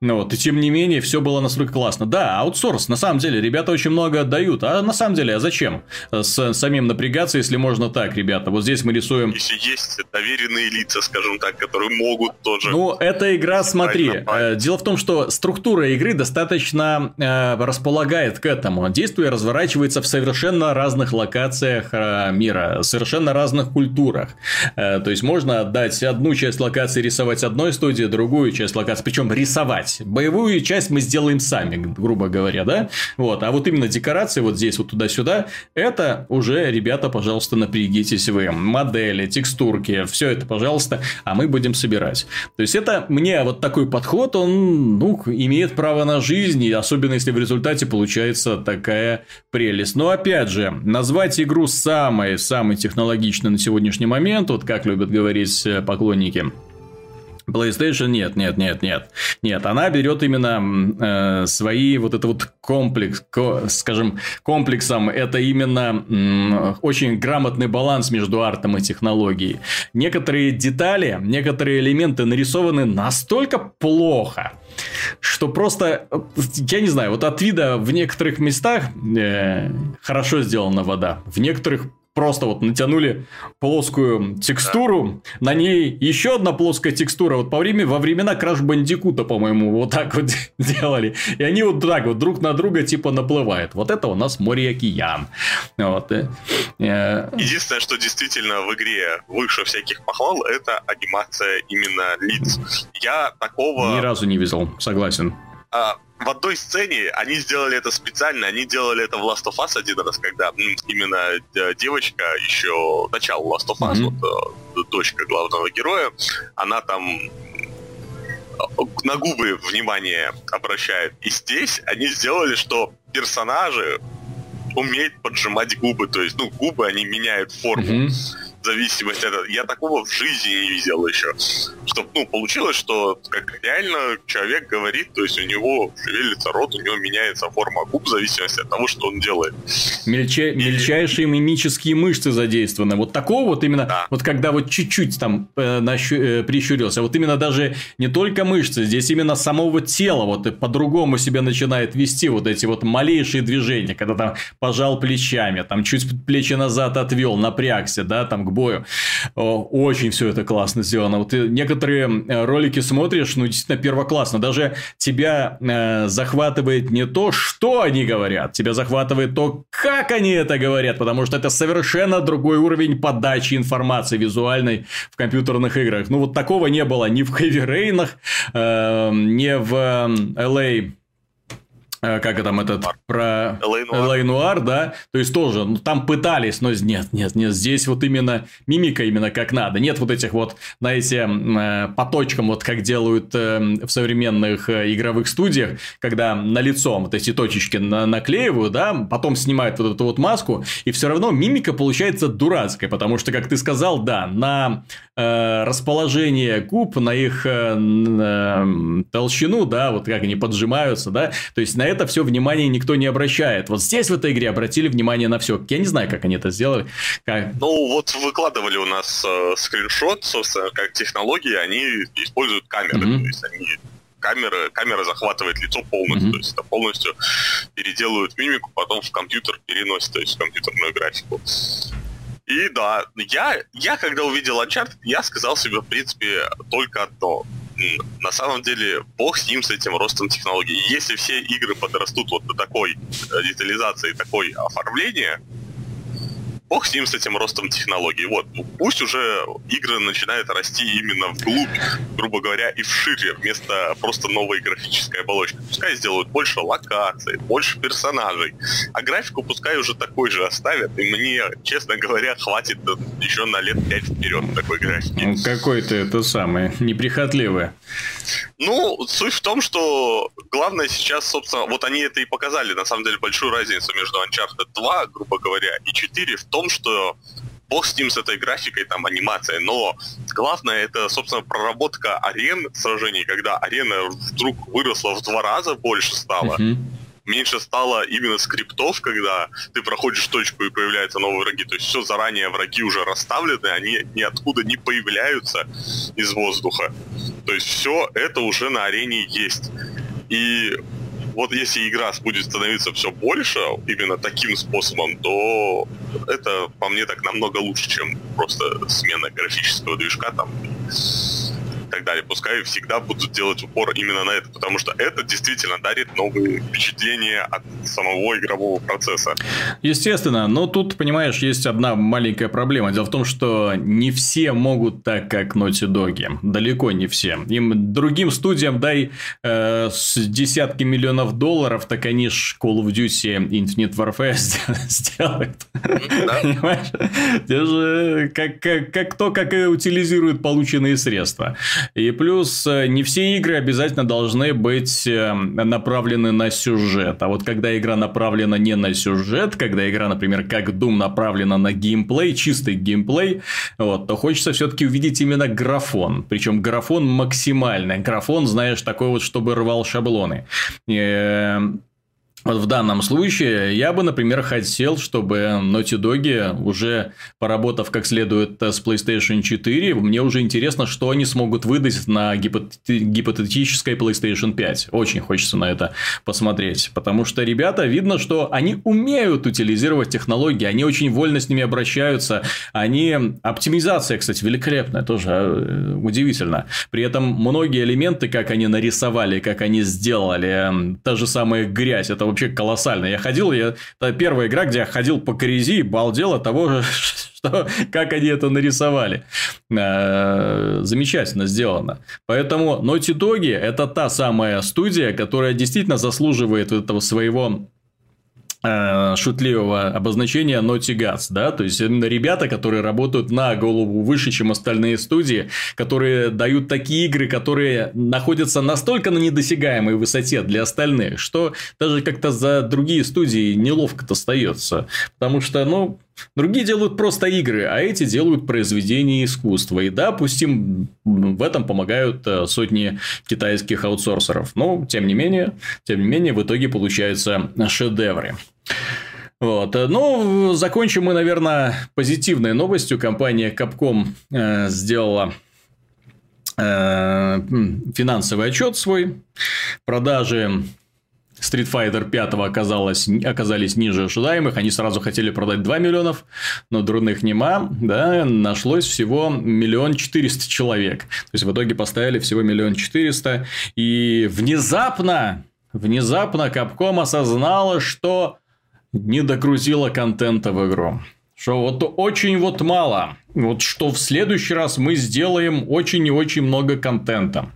Ну вот, и тем не менее, все было настолько классно. Да, аутсорс, на самом деле, ребята очень много отдают. А на самом деле, а зачем с самим напрягаться, если можно так, ребята? Вот здесь мы рисуем... Если есть доверенные лица, скажем так, которые могут тоже... Ну, эта игра, смотри, э, дело в том, что структура игры достаточно э, располагает к этому. Действие разворачивается в совершенно разных локациях э, мира, совершенно разных культурах. Э, то есть, можно отдать одну часть локации рисовать одной студии, другую часть локации, причем рисовать делать. Боевую часть мы сделаем сами, грубо говоря, да? Вот. А вот именно декорации вот здесь вот туда-сюда, это уже, ребята, пожалуйста, напрягитесь вы. Модели, текстурки, все это, пожалуйста, а мы будем собирать. То есть, это мне вот такой подход, он, ну, имеет право на жизнь, особенно если в результате получается такая прелесть. Но, опять же, назвать игру самой-самой технологичной на сегодняшний момент, вот как любят говорить э, поклонники PlayStation нет, нет, нет, нет. Нет, она берет именно э, свои вот это вот комплекс, ко, скажем, комплексом. Это именно э, очень грамотный баланс между артом и технологией. Некоторые детали, некоторые элементы нарисованы настолько плохо, что просто, я не знаю, вот от вида в некоторых местах э, хорошо сделана вода, в некоторых просто вот натянули плоскую текстуру, на ней еще одна плоская текстура. Вот по времени, во времена Краш Бандикута, по-моему, вот так вот делали. И они вот так вот друг на друга типа наплывают. Вот это у нас море океан. Вот. Э, э. Единственное, что действительно в игре выше всяких похвал, это анимация именно лиц. Я такого... Ни разу не видел, согласен. А, в одной сцене они сделали это специально, они делали это в Last of Us один раз, когда именно э, девочка еще начало Last of Us, mm-hmm. вот э, дочка главного героя, она там э, на губы внимание обращает. И здесь они сделали, что персонажи умеют поджимать губы, то есть, ну, губы они меняют форму. Mm-hmm зависимость это. Я такого в жизни не видел еще. Чтобы, ну, получилось, что как реально человек говорит, то есть у него шевелится рот, у него меняется форма губ в зависимости от того, что он делает. Мельча... И... Мельчайшие мимические мышцы задействованы. Вот такого вот именно, да. вот когда вот чуть-чуть там э, нащу... э, прищурился, вот именно даже не только мышцы, здесь именно самого тела вот по-другому себя начинает вести вот эти вот малейшие движения, когда там пожал плечами, там чуть плечи назад отвел, напрягся, да, там к бою. Очень все это классно сделано. Вот некоторые э, ролики смотришь, ну, действительно, первоклассно. Даже тебя э, захватывает не то, что они говорят, тебя захватывает то, как они это говорят, потому что это совершенно другой уровень подачи информации визуальной в компьютерных играх. Ну, вот такого не было ни в Heavy Rain, э, ни в э, LA Э, как там этот про Элей Нуар, да, то есть тоже, ну, там пытались, но нет, нет, нет, здесь вот именно мимика именно как надо, нет вот этих вот, знаете, э, по точкам, вот как делают э, в современных игровых студиях, когда на лицо вот эти точечки на наклеивают, да, потом снимают вот эту вот маску, и все равно мимика получается дурацкая, потому что, как ты сказал, да, на э, расположение губ, на их э, э, толщину, да, вот как они поджимаются, да, то есть на это все внимание никто не обращает. Вот здесь в этой игре обратили внимание на все. Я не знаю, как они это сделали. Как... Ну, вот выкладывали у нас э, скриншот, собственно, как технологии, они используют камеры. Mm-hmm. То есть они камера, камера захватывает лицо полностью, mm-hmm. то есть это полностью переделывают мимику, потом в компьютер переносят, то есть в компьютерную графику. И да, я, я когда увидел Uncharted, я сказал себе, в принципе, только одно на самом деле, бог с ним, с этим ростом технологий. Если все игры подрастут вот до такой э, детализации, такой оформления, бог с ним, с этим ростом технологий. Вот, пусть уже игры начинают расти именно вглубь, грубо говоря, и вшире, вместо просто новой графической оболочки. Пускай сделают больше локаций, больше персонажей, а графику пускай уже такой же оставят, и мне, честно говоря, хватит еще на лет 5 вперед такой графики. Ну, какой-то это самый неприхотливый. Ну, суть в том, что главное сейчас, собственно, вот они это и показали, на самом деле, большую разницу между Uncharted 2, грубо говоря, и 4 в том, что бог с ним, с этой графикой, там, анимацией, но главное это, собственно, проработка арен сражений, когда арена вдруг выросла в два раза больше стала. Uh-huh. Меньше стало именно скриптов, когда ты проходишь точку и появляются новые враги. То есть все заранее враги уже расставлены, они ниоткуда не появляются из воздуха. То есть все это уже на арене есть. И вот если игра будет становиться все больше именно таким способом, то это по мне так намного лучше, чем просто смена графического движка там так далее. Пускай всегда будут делать упор именно на это, потому что это действительно дарит новые впечатления от самого игрового процесса. Естественно, но тут, понимаешь, есть одна маленькая проблема. Дело в том, что не все могут так, как Naughty Dog. Далеко не все. Им другим студиям дай э, с десятки миллионов долларов, так они ж Call of Duty Infinite Warfare сделают. Понимаешь? Это же как, как, как то, как и утилизируют полученные средства. И плюс э, не все игры обязательно должны быть э, направлены на сюжет. А вот когда игра направлена не на сюжет, когда игра, например, как Doom направлена на геймплей, чистый геймплей, вот, то хочется все-таки увидеть именно графон. Причем графон максимальный. Графон, знаешь, такой вот, чтобы рвал шаблоны. Э, вот в данном случае я бы, например, хотел, чтобы Naughty Dog, уже поработав как следует с PlayStation 4, мне уже интересно, что они смогут выдать на гипотетической PlayStation 5. Очень хочется на это посмотреть. Потому что ребята, видно, что они умеют утилизировать технологии, они очень вольно с ними обращаются. Они... Оптимизация, кстати, великолепная, тоже э, удивительно. При этом многие элементы, как они нарисовали, как они сделали, та же самая грязь, это вообще колоссально. Я ходил, я... это первая игра, где я ходил по корези и балдел от того, что, как они это нарисовали. Э, замечательно сделано. Поэтому Naughty Dog – это та самая студия, которая действительно заслуживает этого своего шутливого обозначения Naughty Gods, да, то есть именно ребята, которые работают на голову выше, чем остальные студии, которые дают такие игры, которые находятся настолько на недосягаемой высоте для остальных, что даже как-то за другие студии неловко-то остается, потому что, ну, Другие делают просто игры, а эти делают произведения искусства. И да, пусть в этом помогают э, сотни китайских аутсорсеров. Но, тем не менее, тем не менее, в итоге получаются шедевры. Вот. Ну, закончим мы, наверное, позитивной новостью. Компания Capcom э, сделала э, финансовый отчет свой. Продажи Street Fighter 5 оказалось, оказались ниже ожидаемых. Они сразу хотели продать 2 миллионов, но дурных нема. Да, нашлось всего миллион четыреста человек. То есть, в итоге поставили всего миллион четыреста. И внезапно, внезапно Capcom осознала, что не догрузила контента в игру. Что вот очень вот мало. Вот что в следующий раз мы сделаем очень и очень много контента.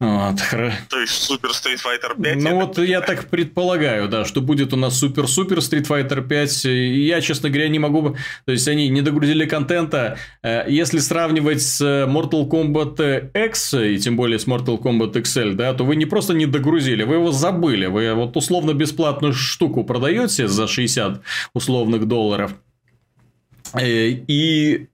Вот, То есть Супер Street Fighter 5? Ну вот я так предполагаю, да, что будет у нас Супер-Супер Street Fighter 5. Я, честно говоря, не могу... То есть, они не догрузили контента. Э, если сравнивать с Mortal Kombat X, и тем более с Mortal Kombat XL, да, то вы не просто не догрузили, вы его забыли. Вы вот условно бесплатную штуку продаете за 60 условных долларов. Э, и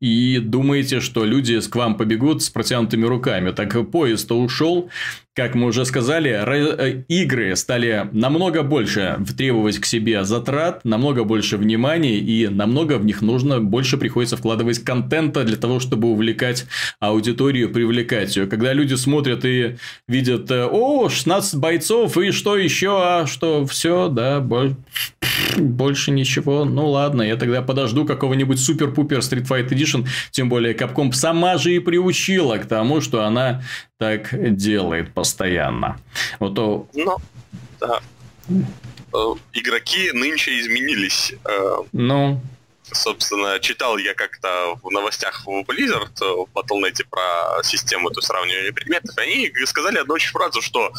и думаете, что люди к вам побегут с протянутыми руками. Так поезд-то ушел, как мы уже сказали, э, игры стали намного больше требовать к себе затрат, намного больше внимания, и намного в них нужно больше приходится вкладывать контента для того, чтобы увлекать аудиторию, привлекать ее. Когда люди смотрят и видят, э, о, 16 бойцов, и что еще, а что, все, да, больше ничего. Ну ладно, я тогда подожду какого-нибудь супер-пупер Street Fighter Edition, тем более Capcom сама же и приучила к тому, что она так делает постоянно. Вот то... Ну, да. э, игроки нынче изменились. Э, ну, собственно, читал я как-то в новостях в Blizzard в Battle.net про систему эту сравнивания предметов, и они сказали одну очень фразу, что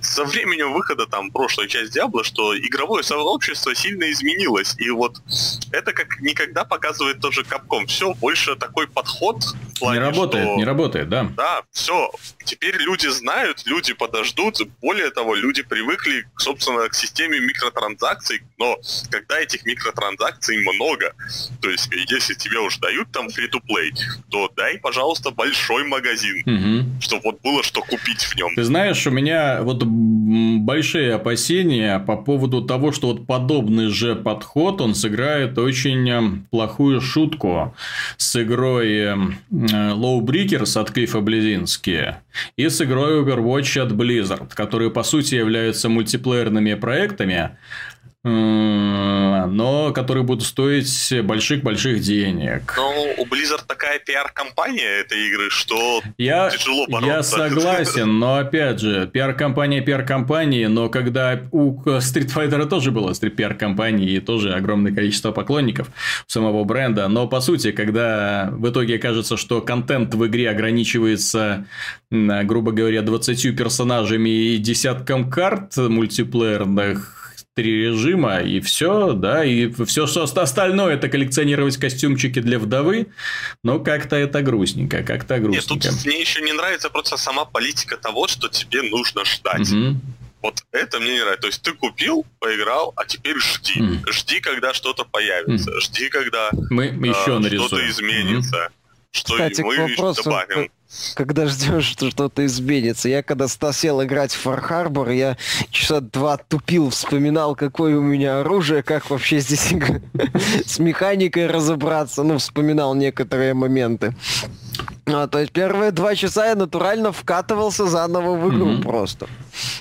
со временем выхода там прошлой части Diablo, что игровое сообщество сильно изменилось, и вот это как никогда показывает тоже Капком. Все, больше такой подход в плане, Не работает, что... не работает, да. Да, все, теперь люди знают, люди подождут, более того, люди привыкли, собственно, к системе микротранзакций, но когда этих микротранзакций много, то есть, если тебе уж дают там free-to-play, то дай, пожалуйста, большой магазин, угу. чтобы вот было что купить в нем. Ты знаешь, у меня вот большие опасения по поводу того, что вот подобный же подход, он сыграет очень э, плохую шутку с игрой э, Low Breakers от Клиффа Близински и с игрой Overwatch от Blizzard, которые по сути являются мультиплеерными проектами, но которые будут стоить больших-больших денег. Но у Blizzard такая пиар-компания этой игры, что я, тяжело бороться. Я согласен, но опять же, пиар-компания пиар-компании, но когда у Street Fighter тоже было пиар-компании и тоже огромное количество поклонников самого бренда, но по сути, когда в итоге кажется, что контент в игре ограничивается, грубо говоря, 20 персонажами и десятком карт мультиплеерных, три режима, и все, да, и все, что остальное, это коллекционировать костюмчики для вдовы, но как-то это грустненько, как-то грустненько. Нет, тут мне еще не нравится просто сама политика того, что тебе нужно ждать. Угу. Вот это мне не нравится. То есть ты купил, поиграл, а теперь жди. Mm. Жди, когда что-то появится. Mm. Жди, когда мы еще э, что-то изменится. Mm. Что Кстати, мы к вопросу, добавим когда ждешь, что что-то изменится. Я когда сел играть в Far Harbor, я часа два тупил, вспоминал, какое у меня оружие, как вообще здесь с механикой разобраться. Ну, вспоминал некоторые моменты. А, то есть первые два часа я натурально вкатывался заново в игру mm-hmm. просто.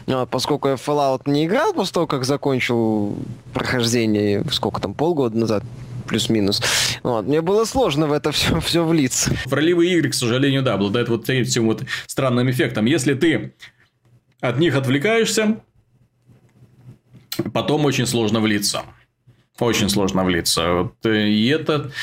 А, поскольку я Fallout не играл после того, как закончил прохождение, сколько там, полгода назад, плюс-минус. Вот. Мне было сложно в это все, все влиться. Ролевые игры, к сожалению, да, обладают вот этим вот странным эффектом. Если ты от них отвлекаешься, потом очень сложно влиться. Очень сложно влиться. Вот, э, и этот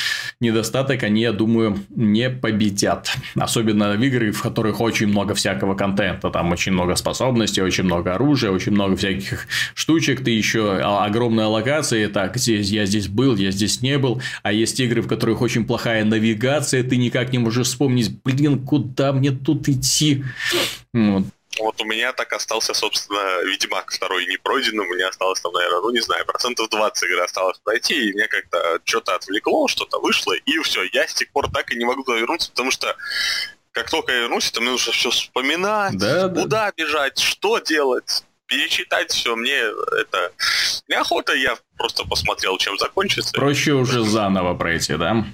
недостаток они, я думаю, не победят. Особенно в игры, в которых очень много всякого контента. Там очень много способностей, очень много оружия, очень много всяких штучек. Ты еще а, огромная локация. Так, здесь я здесь был, я здесь не был. А есть игры, в которых очень плохая навигация. Ты никак не можешь вспомнить, блин, куда мне тут идти. Вот. Вот у меня так остался, собственно, Ведьмак второй не пройден, у меня осталось там, наверное, ну не знаю, процентов 20 игры осталось пройти, и мне как-то что-то отвлекло, что-то вышло, и все, я с тех пор так и не могу вернуться, потому что как только я вернусь, то мне нужно все вспоминать, да, куда да. бежать, что делать, перечитать все, мне это неохота, я просто посмотрел, чем закончится. Проще уже заново пройти, да?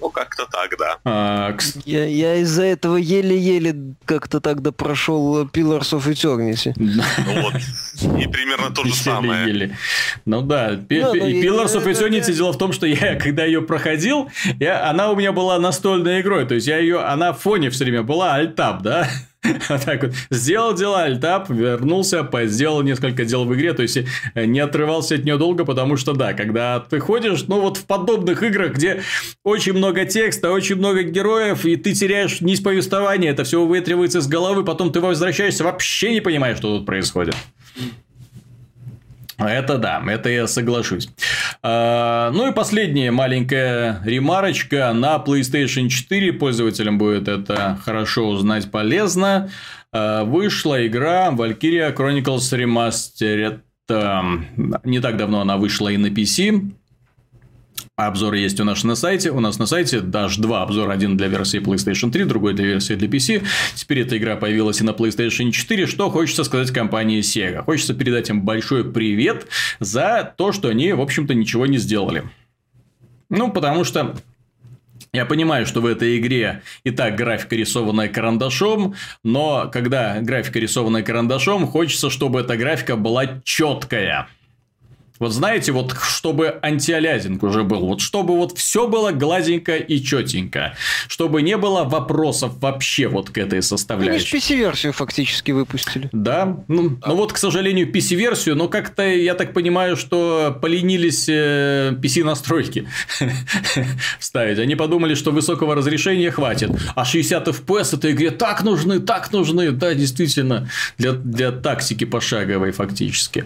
Ну, как-то так, да. А, к... я, я из-за этого еле-еле как-то тогда прошел Pillars of Eternity. Ну вот, и примерно то же самое. Ну да, ну, ну, Pillars of Eternity дело в том, что я, когда ее проходил, я, она у меня была настольной игрой, то есть я ее, она в фоне все время была, альтап, да? Вот так вот. Сделал дела, альтап, вернулся, сделал несколько дел в игре, то есть э, не отрывался от нее долго, потому что да, когда ты ходишь, ну вот в подобных играх, где очень много текста, очень много героев, и ты теряешь нить повествования, это все выветривается из головы, потом ты возвращаешься, вообще не понимаешь, что тут происходит. Это да, это я соглашусь. А, ну и последняя маленькая ремарочка. На PlayStation 4 пользователям будет это хорошо узнать полезно. А, вышла игра Valkyria Chronicles Remastered. Не так давно она вышла и на PC. Обзор есть у нас на сайте. У нас на сайте даже два обзора. Один для версии PlayStation 3, другой для версии для PC. Теперь эта игра появилась и на PlayStation 4. Что хочется сказать компании Sega? Хочется передать им большой привет за то, что они, в общем-то, ничего не сделали. Ну, потому что я понимаю, что в этой игре и так графика рисованная карандашом, но когда графика рисованная карандашом, хочется, чтобы эта графика была четкая Вот знаете, вот чтобы антиалязинг уже был, вот чтобы вот все было гладенько и четенько, чтобы не было вопросов вообще вот к этой составляющей. Они PC-версию фактически выпустили. Да, ну, ну вот, к сожалению, PC-версию, но как-то я так понимаю, что поленились PC-настройки э, вставить. Они подумали, что высокого разрешения хватит, а 60 FPS этой игре так нужны, так нужны, да, действительно, для, для тактики пошаговой фактически.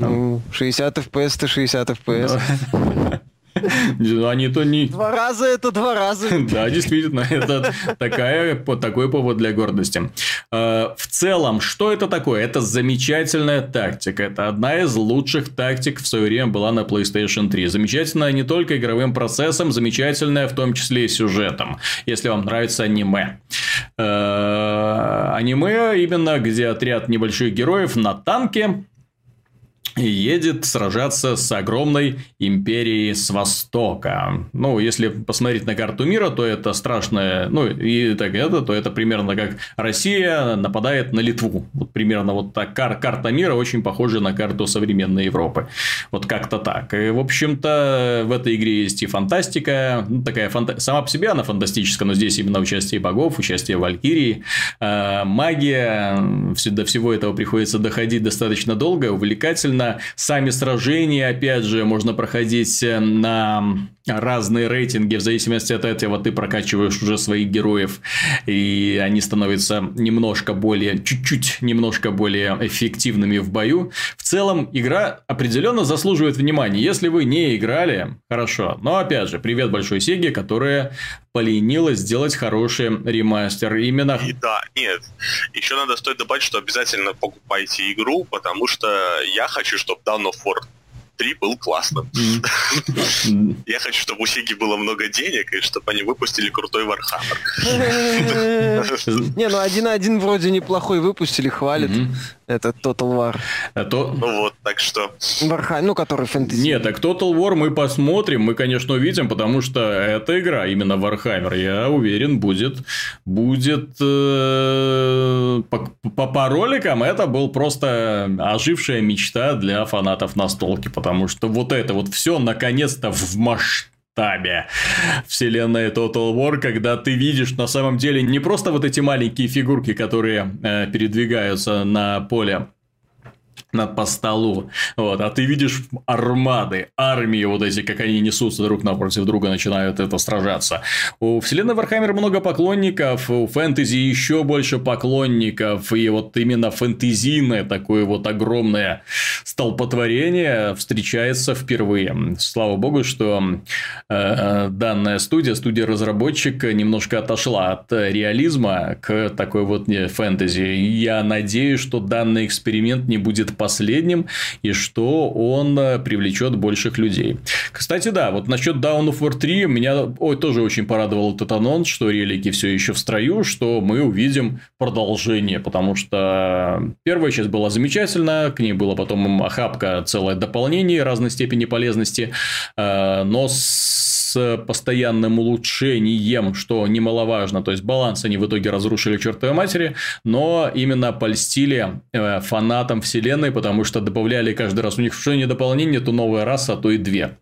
Ну, 60 FPS это 60 FPS. Они то не... Два раза это два раза. Да, действительно, это такая, такой повод для гордости. Э, в целом, что это такое? Это замечательная тактика. Это одна из лучших тактик в свое время была на PlayStation 3. Замечательная не только игровым процессом, замечательная в том числе и сюжетом, если вам нравится аниме. Э, аниме именно, где отряд небольших героев на танке едет сражаться с огромной империей с востока. Ну, если посмотреть на карту мира, то это страшное, ну, и так это, то это примерно как Россия нападает на Литву. Вот примерно вот так кар карта мира очень похожа на карту современной Европы. Вот как-то так. И, в общем-то, в этой игре есть и фантастика, ну, такая фанта... сама по себе она фантастическая, но здесь именно участие богов, участие Валькирии, э, магия, до всего этого приходится доходить достаточно долго, увлекательно, сами сражения, опять же, можно проходить э, на разные рейтинги, в зависимости от этого ты прокачиваешь уже своих героев, и они становятся немножко более, чуть-чуть немножко более эффективными в бою. В целом, игра определенно заслуживает внимания. Если вы не играли, хорошо. Но, опять же, привет большой Сеге, которая поленилась сделать хороший ремастер. Именно... И да, нет. Еще надо стоит добавить, что обязательно покупайте игру, потому что я хочу, чтобы Dawn of War 3 был классным. Я хочу, чтобы у Сиги было много денег, и чтобы они выпустили крутой Warhammer. Не, ну один один вроде неплохой выпустили, хвалит. Это Total War. А то... Ну вот, так что... Warhammer, ну, который фэнтези. Нет, так Total War мы посмотрим, мы, конечно, увидим, потому что эта игра, именно Warhammer, я уверен, будет... Будет... Э, по, по, по роликам это был просто ожившая мечта для фанатов настолки, потому что вот это вот все наконец-то в масштабе масштабе вселенной Total War, когда ты видишь на самом деле не просто вот эти маленькие фигурки, которые э, передвигаются на поле на, по столу. Вот, а ты видишь армады, армии вот эти, как они несутся друг напротив друга, начинают это сражаться. У вселенной Warhammer много поклонников, у фэнтези еще больше поклонников, и вот именно фэнтезийное такое вот огромное столпотворение встречается впервые. Слава богу, что э, данная студия, студия-разработчик немножко отошла от реализма к такой вот фэнтези. Я надеюсь, что данный эксперимент не будет последним, и что он э, привлечет больших людей. Кстати, да, вот насчет Down of War 3 меня ой, тоже очень порадовал этот анонс, что релики все еще в строю, что мы увидим продолжение, потому что первая часть была замечательна, к ней было потом охапка целое дополнение разной степени полезности, э, но с с постоянным улучшением, что немаловажно. То есть, баланс они в итоге разрушили чертовой матери, но именно польстили э, фанатам вселенной, потому что добавляли каждый раз у них что не дополнение, то новая раса, а то и две.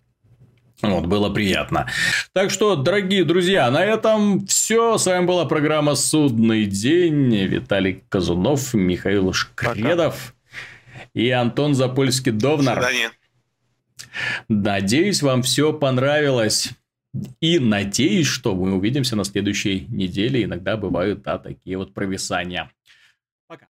Вот, было приятно. Так что, дорогие друзья, на этом все. С вами была программа «Судный день». Виталий Казунов, Михаил Шкредов Пока. и Антон Запольский-Довнар. До свидания. Надеюсь, вам все понравилось. И надеюсь, что мы увидимся на следующей неделе. Иногда бывают да, такие вот провисания.